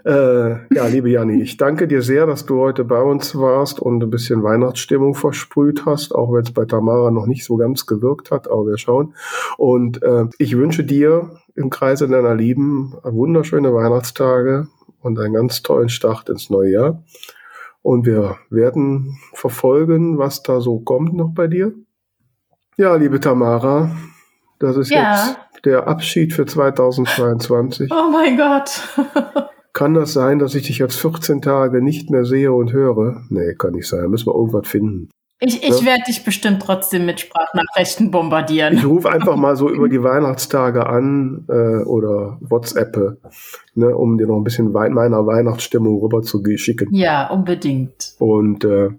Äh, ja, liebe Janni, ich danke dir sehr, dass du heute bei uns warst und ein bisschen Weihnachtsstimmung versprüht hast, auch wenn es bei Tamara noch nicht so ganz gewirkt hat, aber wir schauen. Und äh, ich wünsche dir im Kreise deiner Lieben wunderschöne Weihnachtstage und einen ganz tollen Start ins neue Jahr. Und wir werden verfolgen, was da so kommt noch bei dir. Ja, liebe Tamara, das ist ja. jetzt der Abschied für 2022. Oh mein Gott. kann das sein, dass ich dich jetzt 14 Tage nicht mehr sehe und höre? Nee, kann nicht sein. Da müssen wir irgendwas finden. Ich, ich ja? werde dich bestimmt trotzdem mit Sprachnachrichten bombardieren. Ich rufe einfach mal so über die Weihnachtstage an äh, oder WhatsApp, ne, um dir noch ein bisschen meiner Weihnachtsstimmung rüber zu schicken. Ja, unbedingt. Und äh,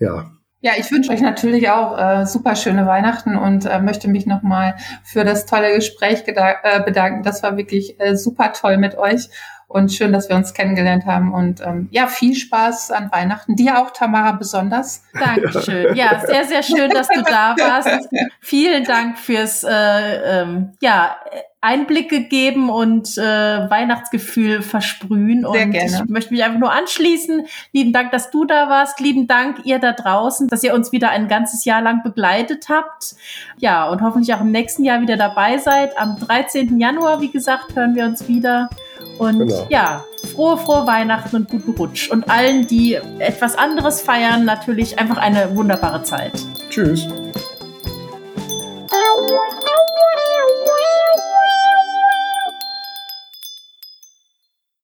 ja, ja, ich wünsche euch natürlich auch äh, super schöne Weihnachten und äh, möchte mich nochmal für das tolle Gespräch äh, bedanken. Das war wirklich äh, super toll mit euch und schön, dass wir uns kennengelernt haben. Und ähm, ja, viel Spaß an Weihnachten. Dir auch, Tamara, besonders. Dankeschön. Ja, sehr, sehr schön, dass du da warst. Vielen Dank fürs äh, ähm, ja, Einblicke geben und äh, Weihnachtsgefühl versprühen. Sehr und gerne. ich möchte mich einfach nur anschließen. Lieben Dank, dass du da warst. Lieben Dank, ihr da draußen, dass ihr uns wieder ein ganzes Jahr lang begleitet habt. Ja, und hoffentlich auch im nächsten Jahr wieder dabei seid. Am 13. Januar, wie gesagt, hören wir uns wieder. Und genau. ja, frohe, frohe Weihnachten und guten Rutsch. Und allen, die etwas anderes feiern, natürlich einfach eine wunderbare Zeit. Tschüss.